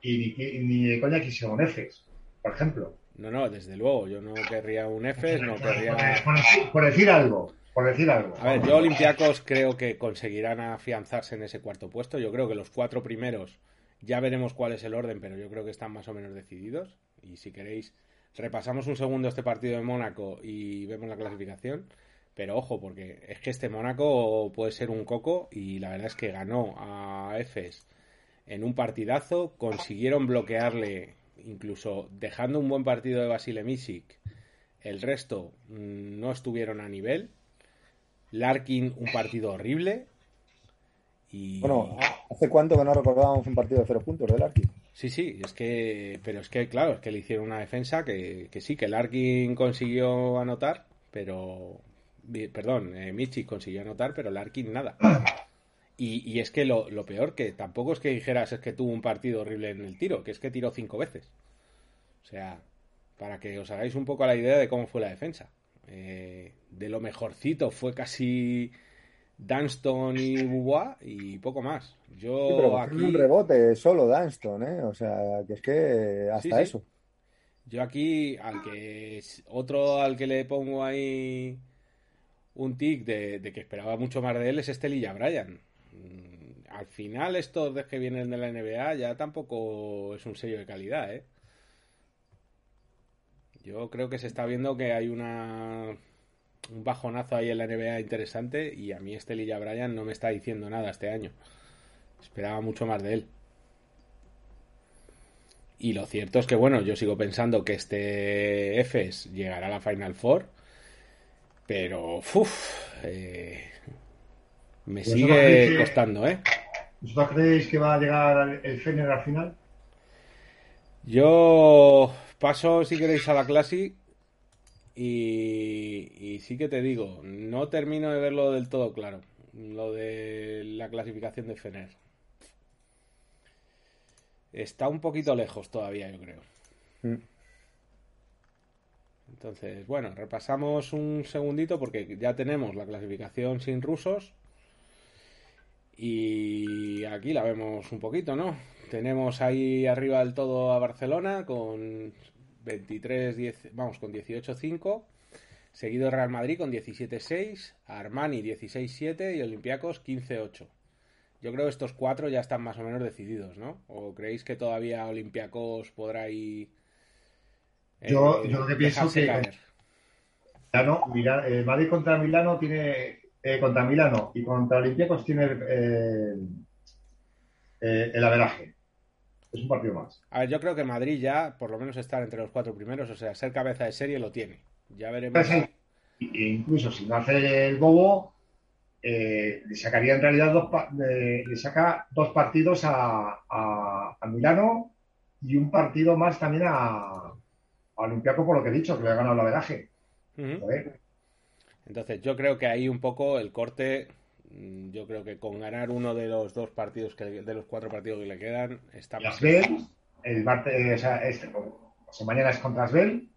y ni, de coña quisiera un Efes, por ejemplo. No, no, desde luego, yo no querría un Efes, no querría... por- por decir algo, por decir algo. A ver, yo Olympiacos creo que conseguirán afianzarse en ese cuarto puesto. Yo creo que los cuatro primeros ya veremos cuál es el orden, pero yo creo que están más o menos decididos. Y si queréis, repasamos un segundo este partido de Mónaco y vemos la clasificación. Pero ojo, porque es que este Mónaco puede ser un coco y la verdad es que ganó a Efes en un partidazo, consiguieron bloquearle, incluso dejando un buen partido de Basile Misic, el resto mm, no estuvieron a nivel. Larkin, un partido horrible. Y... Bueno, ¿hace cuánto que no recordábamos un partido de cero puntos del Arqui? Sí, sí, es que, pero es que, claro, es que le hicieron una defensa que, que sí, que Larkin consiguió anotar, pero, perdón, eh, Michi consiguió anotar, pero Larkin nada. Y, y es que lo, lo peor que tampoco es que dijeras es que tuvo un partido horrible en el tiro, que es que tiró cinco veces. O sea, para que os hagáis un poco la idea de cómo fue la defensa. Eh, de lo mejorcito fue casi Dunston y Bubois y poco más. Yo Sí, pero aquí... un rebote solo Dunston, ¿eh? O sea, que es que hasta Sí, sí. eso. Yo aquí, al que otro al que le pongo ahí un tic de, que esperaba mucho más de él es este Lilla Bryan. Mm, Al final, estos de que vienen de la NBA ya tampoco es un sello de calidad, ¿eh? Yo creo que se está viendo que hay una un bajonazo ahí en la NBA interesante y a mí este Lilla Bryan no me está diciendo nada este año. Esperaba mucho más de él. Y lo cierto es que, bueno, yo sigo pensando que este Efes llegará a la Final Four, pero uf, eh, me sigue no costando, ¿eh? ¿Vosotros creéis que va a llegar el Fener al final? Yo paso, si queréis, a la clase y, y sí que te digo, no termino de verlo del todo claro, lo de la clasificación de Fener. Está un poquito lejos todavía, yo creo. Mm. Entonces, bueno, repasamos un segundito porque ya tenemos la clasificación sin rusos. Y aquí la vemos un poquito, ¿no? Tenemos ahí arriba del todo a Barcelona con 23, 10, vamos, con 18-5. Seguido Real Madrid con 17-6, Armani 16-7 y Olympiacos 15-8. Yo creo que estos cuatro ya están más o menos decididos, ¿no? ¿O creéis que todavía Olympiacos podrá eh, Yo- yo lo que pienso que-? Milano, Mila- eh, Madrid contra Milano tiene eh, contra Milano y contra Olympiacos tiene eh, eh, el averaje. Es un partido más. A ver, yo creo que Madrid ya, por lo menos estar entre los cuatro primeros, o sea, ser cabeza de serie lo tiene. Ya veremos. Sí. E incluso si no hace el bobo, eh, le sacaría en realidad dos, eh, le saca dos partidos a, a, a Milano y un partido más también a, a Olympiacos por lo que he dicho, que le ha ganado el averaje. Entonces, yo creo que ahí un poco el corte, mm, yo creo que con ganar uno de los dos partidos, que, de los cuatro partidos que le quedan, está más. El martes, o sea, este, o sea, mañana es contra Asbel,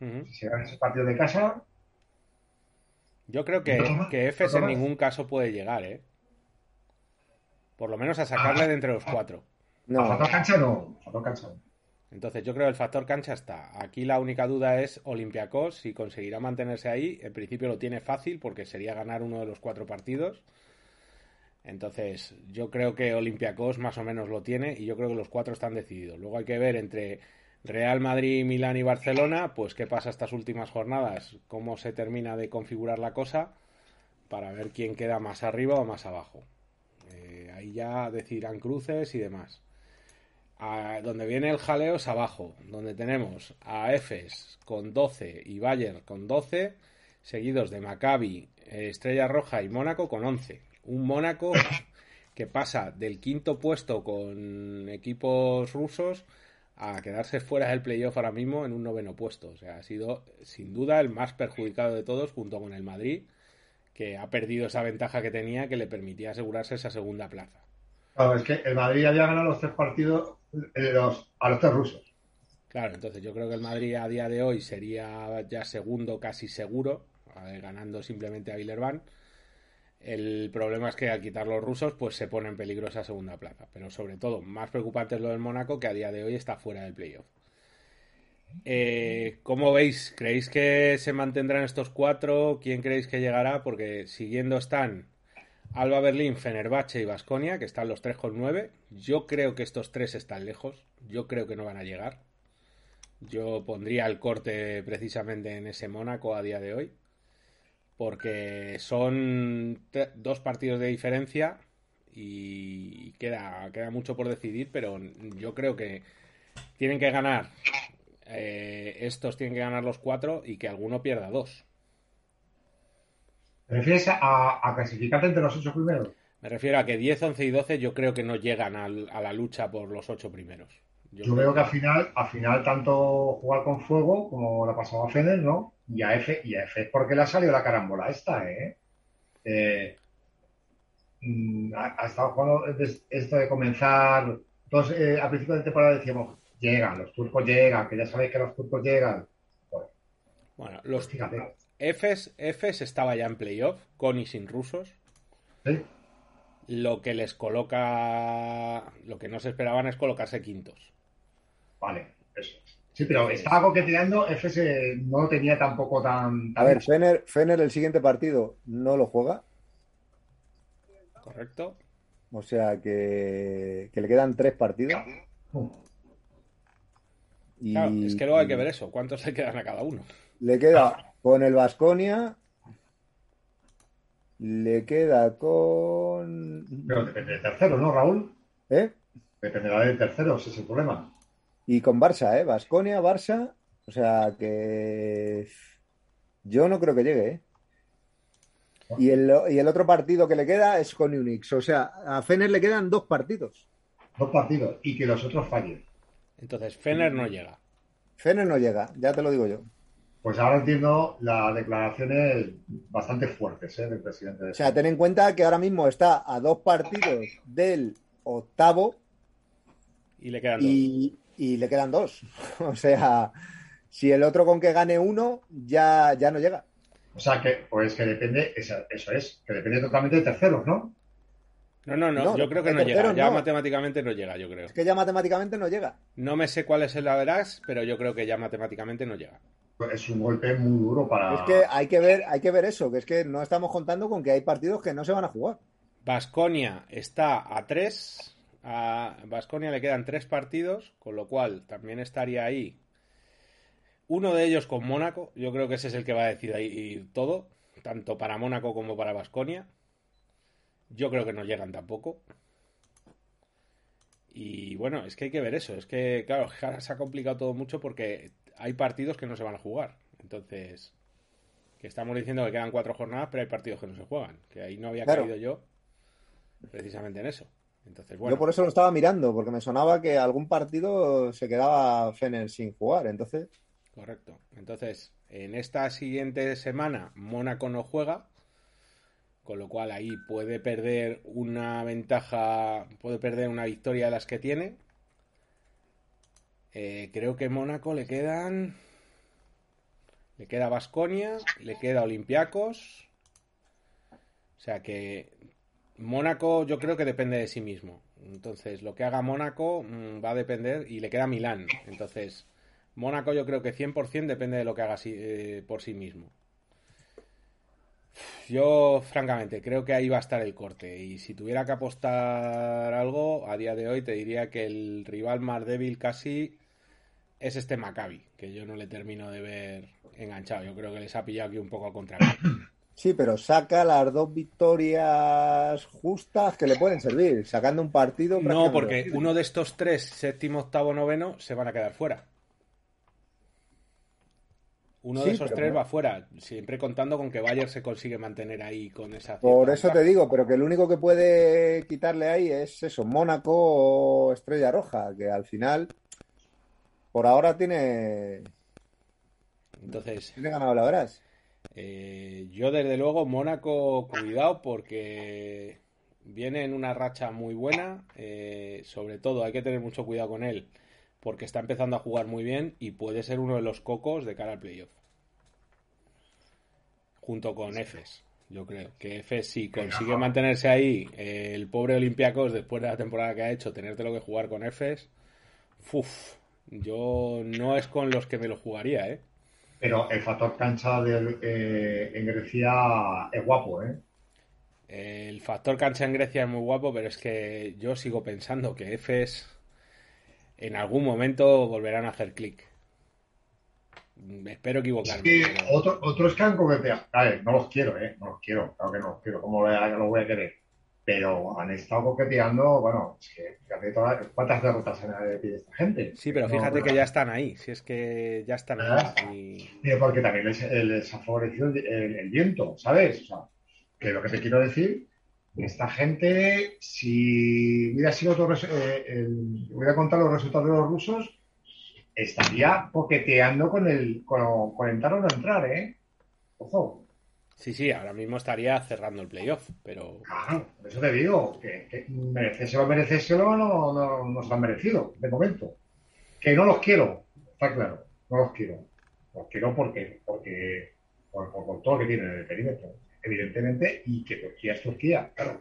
Ujú. si se gana ese partido de casa, Yo creo que, ¿Otro más? que Efes ¿Otro en ningún caso puede llegar, ¿eh? Por lo menos a sacarle Ah. de entre los cuatro. a No, factor cancha no, a cancha no. Entonces yo creo que el factor cancha está. Aquí la única duda es Olympiacos, si conseguirá mantenerse ahí. En principio lo tiene fácil porque sería ganar uno de los cuatro partidos. Entonces yo creo que Olympiacos más o menos lo tiene y yo creo que los cuatro están decididos. Luego hay que ver entre Real Madrid, Milán y Barcelona, pues qué pasa estas últimas jornadas, cómo se termina de configurar la cosa para ver quién queda más arriba o más abajo. Eh, ahí ya decidirán cruces y demás. Donde viene el jaleo es abajo, donde tenemos a Efes con 12 y Bayern con 12, seguidos de Maccabi, eh, Estrella Roja y Mónaco con 11. Un Mónaco que pasa del quinto puesto con equipos rusos a quedarse fuera del playoff ahora mismo en un noveno puesto. O sea, ha sido sin duda el más perjudicado de todos junto con el Madrid, que ha perdido esa ventaja que tenía que le permitía asegurarse esa segunda plaza. Claro, es que el Madrid había ganado los tres partidos los, a los tres rusos. Claro, entonces yo creo que el Madrid a día de hoy sería ya segundo casi seguro, eh, ganando simplemente a Villerban. El problema es que al quitar los rusos, pues se pone en peligro esa segunda plaza. Pero sobre todo, más preocupante es lo del Mónaco, que a día de hoy está fuera del playoff. Eh, ¿Cómo veis? ¿Creéis que se mantendrán estos cuatro? ¿Quién creéis que llegará? Porque siguiendo están Alba Berlín, Fenerbahce y Vasconia, que están los tres con nueve. Yo creo que estos tres están lejos. Yo creo que no van a llegar. Yo pondría el corte precisamente en ese Mónaco a día de hoy. Porque son dos partidos de diferencia y queda, queda mucho por decidir, pero yo creo que tienen que ganar eh, estos tienen que ganar los cuatro y que alguno pierda dos. ¿Te refieres a, clasificarte entre los ocho primeros? Me refiero a que 10, 11 y 12 yo creo que no llegan a, la lucha por los ocho primeros. Yo, veo que al final, al final tanto jugar con fuego como la pasaba Fener, ¿no? Y a F, y a F es porque le ha salido la carambola esta, ¿eh? eh mm, ha, estado jugando esto de comenzar. Entonces, eh, a principio de temporada decíamos, llegan, los turcos llegan, que ya sabéis que los turcos llegan. bueno, los Fs, Fs estaba ya en playoff, con y sin rusos. ¿Sí? Lo que les coloca. Lo que no se esperaban es colocarse quintos. Vale, eso Sí, pero estaba coqueteando, Fs no lo tenía tampoco tan. A ver, Fener, Fener el siguiente partido no lo juega. Correcto. O sea que, que le quedan tres partidos. Uh es que luego hay que ver eso. ¿Cuántos le quedan a cada uno? Le queda con el Vasconia. Le queda con. Pero depende del tercero, ¿no, Raúl? ¿Eh? Dependerá del tercero, ese es el problema. Y con Barça, ¿eh? Vasconia, Barça. O sea que. Yo no creo que llegue, ¿eh? Y el, y el otro partido que le queda es con Unix. O sea, a Fener le quedan dos partidos. Dos partidos. Y que los otros fallen. Entonces, Fener no llega. Fener no llega, ya te lo digo yo. Pues ahora entiendo las declaraciones bastante fuertes ¿eh? del presidente. o sea, ten en cuenta que ahora mismo está a dos partidos del octavo. Y le quedan dos. Y le quedan dos. o sea, si el otro con que gane uno, ya, ya no llega. O sea, que pues que depende, eso, es, que depende totalmente de terceros, ¿no? No, no, no, yo creo que no llega. Ya matemáticamente no llega, yo creo. Es que ya matemáticamente no llega. No me sé cuál es el verás, pero yo creo que ya matemáticamente no llega. Es un golpe muy duro para. Es que hay que ver, hay que ver eso, que es que no estamos contando con que hay partidos que no se van a jugar. Vasconia está a tres. A Vasconia le quedan tres partidos, con lo cual también estaría ahí. Uno de ellos con Mónaco, yo creo que ese es el que va a decir ahí todo, tanto para Mónaco como para Vasconia. Yo creo que no llegan tampoco. Y bueno, es que hay que ver eso. Es que, claro, se ha complicado todo mucho porque hay partidos que no se van a jugar. Entonces, que estamos diciendo que quedan cuatro jornadas, pero hay partidos que no se juegan. Que ahí no había caído yo precisamente en eso. Entonces, bueno. Yo por eso lo estaba mirando, porque me sonaba que algún partido se quedaba Fener sin jugar. Entonces. Correcto. Entonces, en esta siguiente semana, Mónaco no juega con lo cual ahí puede perder una ventaja, puede perder una victoria de las que tiene. Eh, creo que Mónaco le quedan. Le queda Vasconia, le queda Olympiacos. O sea que Mónaco yo creo que depende de sí mismo. Entonces, lo que haga Mónaco mm, va a depender y le queda Milán. Entonces, Mónaco yo creo que 100% depende de lo que haga eh, por sí mismo. Yo, francamente, creo que ahí va a estar el corte. Y si tuviera que apostar algo, a día de hoy te diría que el rival más débil casi es este Maccabi, que yo no le termino de ver enganchado. Yo creo que les ha pillado aquí un poco a contrario. Sí, pero saca las dos victorias justas que le pueden servir, sacando un partido. No, porque uno de estos tres, séptimo, octavo, noveno, se van a quedar fuera. Uno de esos tres va fuera, siempre contando con que Bayern se consigue mantener ahí con esa. Por eso te digo, pero que el único que puede quitarle ahí es eso, Mónaco o Estrella Roja, que al final, por ahora tiene. Entonces. Tiene ganado la verás. Eh, yo desde luego Mónaco, cuidado porque viene en una racha muy buena. Eh, sobre todo hay que tener mucho cuidado con él porque está empezando a jugar muy bien y puede ser uno de los cocos de cara al playoff. Junto con Efes, yo creo. Que Efes si consigue mantenerse ahí, eh, el pobre Olympiacos después de la temporada que ha hecho, tenértelo que jugar con Efes, uff, yo no es con los que me lo jugaría, ¿eh? Pero el factor cancha de, eh, en Grecia es guapo, ¿eh? El factor cancha en Grecia es muy guapo, pero es que yo sigo pensando que Efes en algún momento volverán a hacer clic. Espero equivocarme. Es que otro, otros que coqueteado. A ver, no los quiero, ¿eh? No los quiero, claro que no los quiero. ¿Cómo los voy a querer? Pero han estado coqueteando, bueno, es que fíjate todas, cuántas derrotas han de pie esta gente. Sí, pero fíjate no, que ya están ahí, si es que ya están ¿verdad? ahí. Y porque también les, les ha favorecido el, el, el, viento, ¿sabes? O sea, que lo que te quiero decir, esta gente, si hubiera sido otro, eh, el, hubiera contado los resultados de los rusos, estaría coqueteando con el, con, con entrar o no entrar, ¿eh? Ojo. Sí, sí, ahora mismo estaría cerrando el playoff, pero. Claro, por eso te digo, que, que merecéselo, merecéselo, no, no, no se lo han merecido, de momento. Que no los quiero, está claro, no los quiero. Los quiero porque, porque por, por, por todo lo que tienen en el perímetro, evidentemente, y que Turquía es Turquía, claro.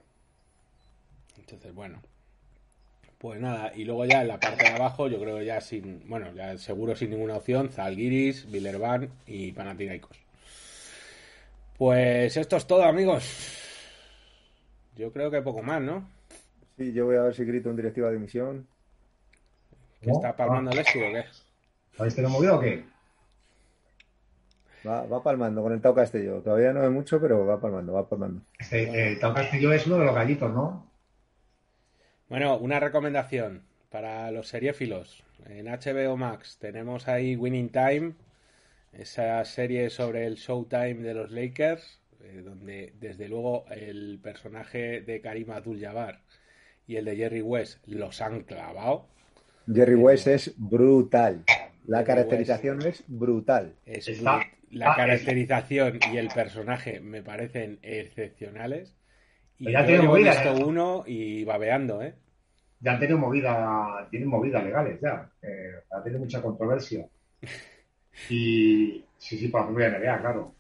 Entonces, bueno. Pues nada, y luego ya en la parte de abajo, yo creo ya sin, bueno, ya seguro sin ninguna opción, Zalgiris, Villerban y Panathinaikos. Pues esto es todo, amigos. Yo creo que poco más, ¿no? Sí, yo voy a ver si grito en directiva de emisión. ¿Que ¿No? está palmando ah. el o qué? ¿Habéis tenido movido o qué? Va, va, palmando con el Tao Castillo. Todavía no es mucho, pero va palmando, va palmando. Este, el Tao Castillo es uno de los gallitos, ¿no? Bueno, una recomendación para los seriéfilos. En HBO Max tenemos ahí Winning Time, esa serie sobre el Showtime de los Lakers, eh, donde desde luego el personaje de Karim Abdul-Jabbar y el de Jerry West los han clavado. Jerry West es brutal. La caracterización West es brutal. Es la caracterización y el personaje me parecen excepcionales. Y ya tiene movida, visto ¿eh? uno y babeando, ¿eh? Ya han tenido movida, tienen movidas legales ya. Eh, ha tenido mucha controversia. Y sí, sí, por la propia NBA, claro.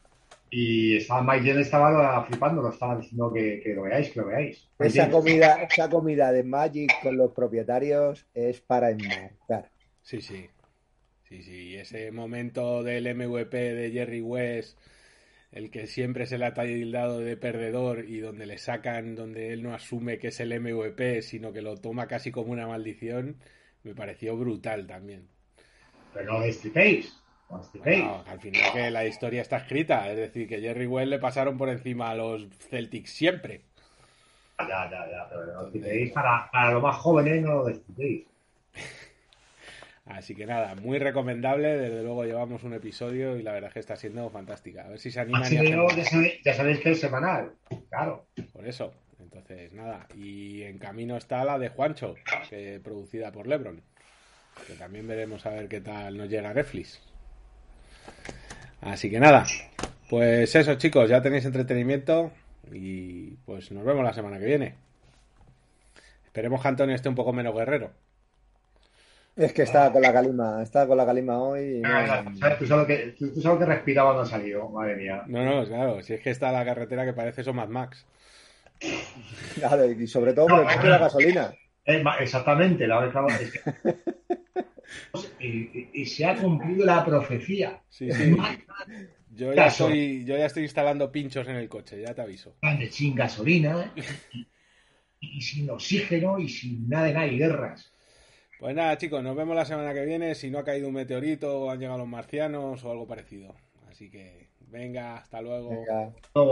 Y estaba Mike Jenner estaba flipando, lo estaba diciendo que, que, lo veáis, que lo veáis. Esa comida, esa comida de Magic con los propietarios es para enmarcar. Sí, sí. Sí, sí. Ese momento del MVP de Jerry West, el que siempre se le ha tildado de perdedor y donde le sacan, donde él no asume que es el MVP, sino que lo toma casi como una maldición, me pareció brutal también. Pero no destripéis. No, al final que la historia está escrita, es decir, que Jerry West le pasaron por encima a los Celtics siempre. Ya, ya, ya, pero destripéis para, para los más jóvenes no lo destripéis. Así que nada, muy recomendable. Desde luego llevamos un episodio y la verdad es que está siendo fantástica. A ver si se animan. Así y ya, sabéis, ya sabéis que es semanal, claro. Por eso. Entonces, nada. Y en camino está la de Juancho, que, producida por Lebron. Que también veremos a ver qué tal nos llega Netflix. Así que nada. Pues eso, chicos, ya tenéis entretenimiento. Y pues nos vemos la semana que viene. Esperemos que Antonio esté un poco menos guerrero. Es que estaba con la calima, estaba con la calima hoy. Y Ah, no- ¿sabes? Tú sabes que, tú, que respiraba cuando salió, madre mía. No, no, claro. Si es que está la carretera que parece eso Mad Max. Claro, y sobre todo por el precio de la gasolina. Es exactamente, la vez que- es que- y, y- y se ha cumplido la profecía. Sí, sí. Yo ya, estoy, yo ya estoy instalando pinchos en el coche, ya te aviso. Sin gasolina y, y sin oxígeno y sin nada de nada y guerras. Pues nada, chicos, nos vemos la semana que viene. Si no ha caído un meteorito o han llegado los marcianos o algo parecido. Así que, venga, hasta luego. Venga. Luego,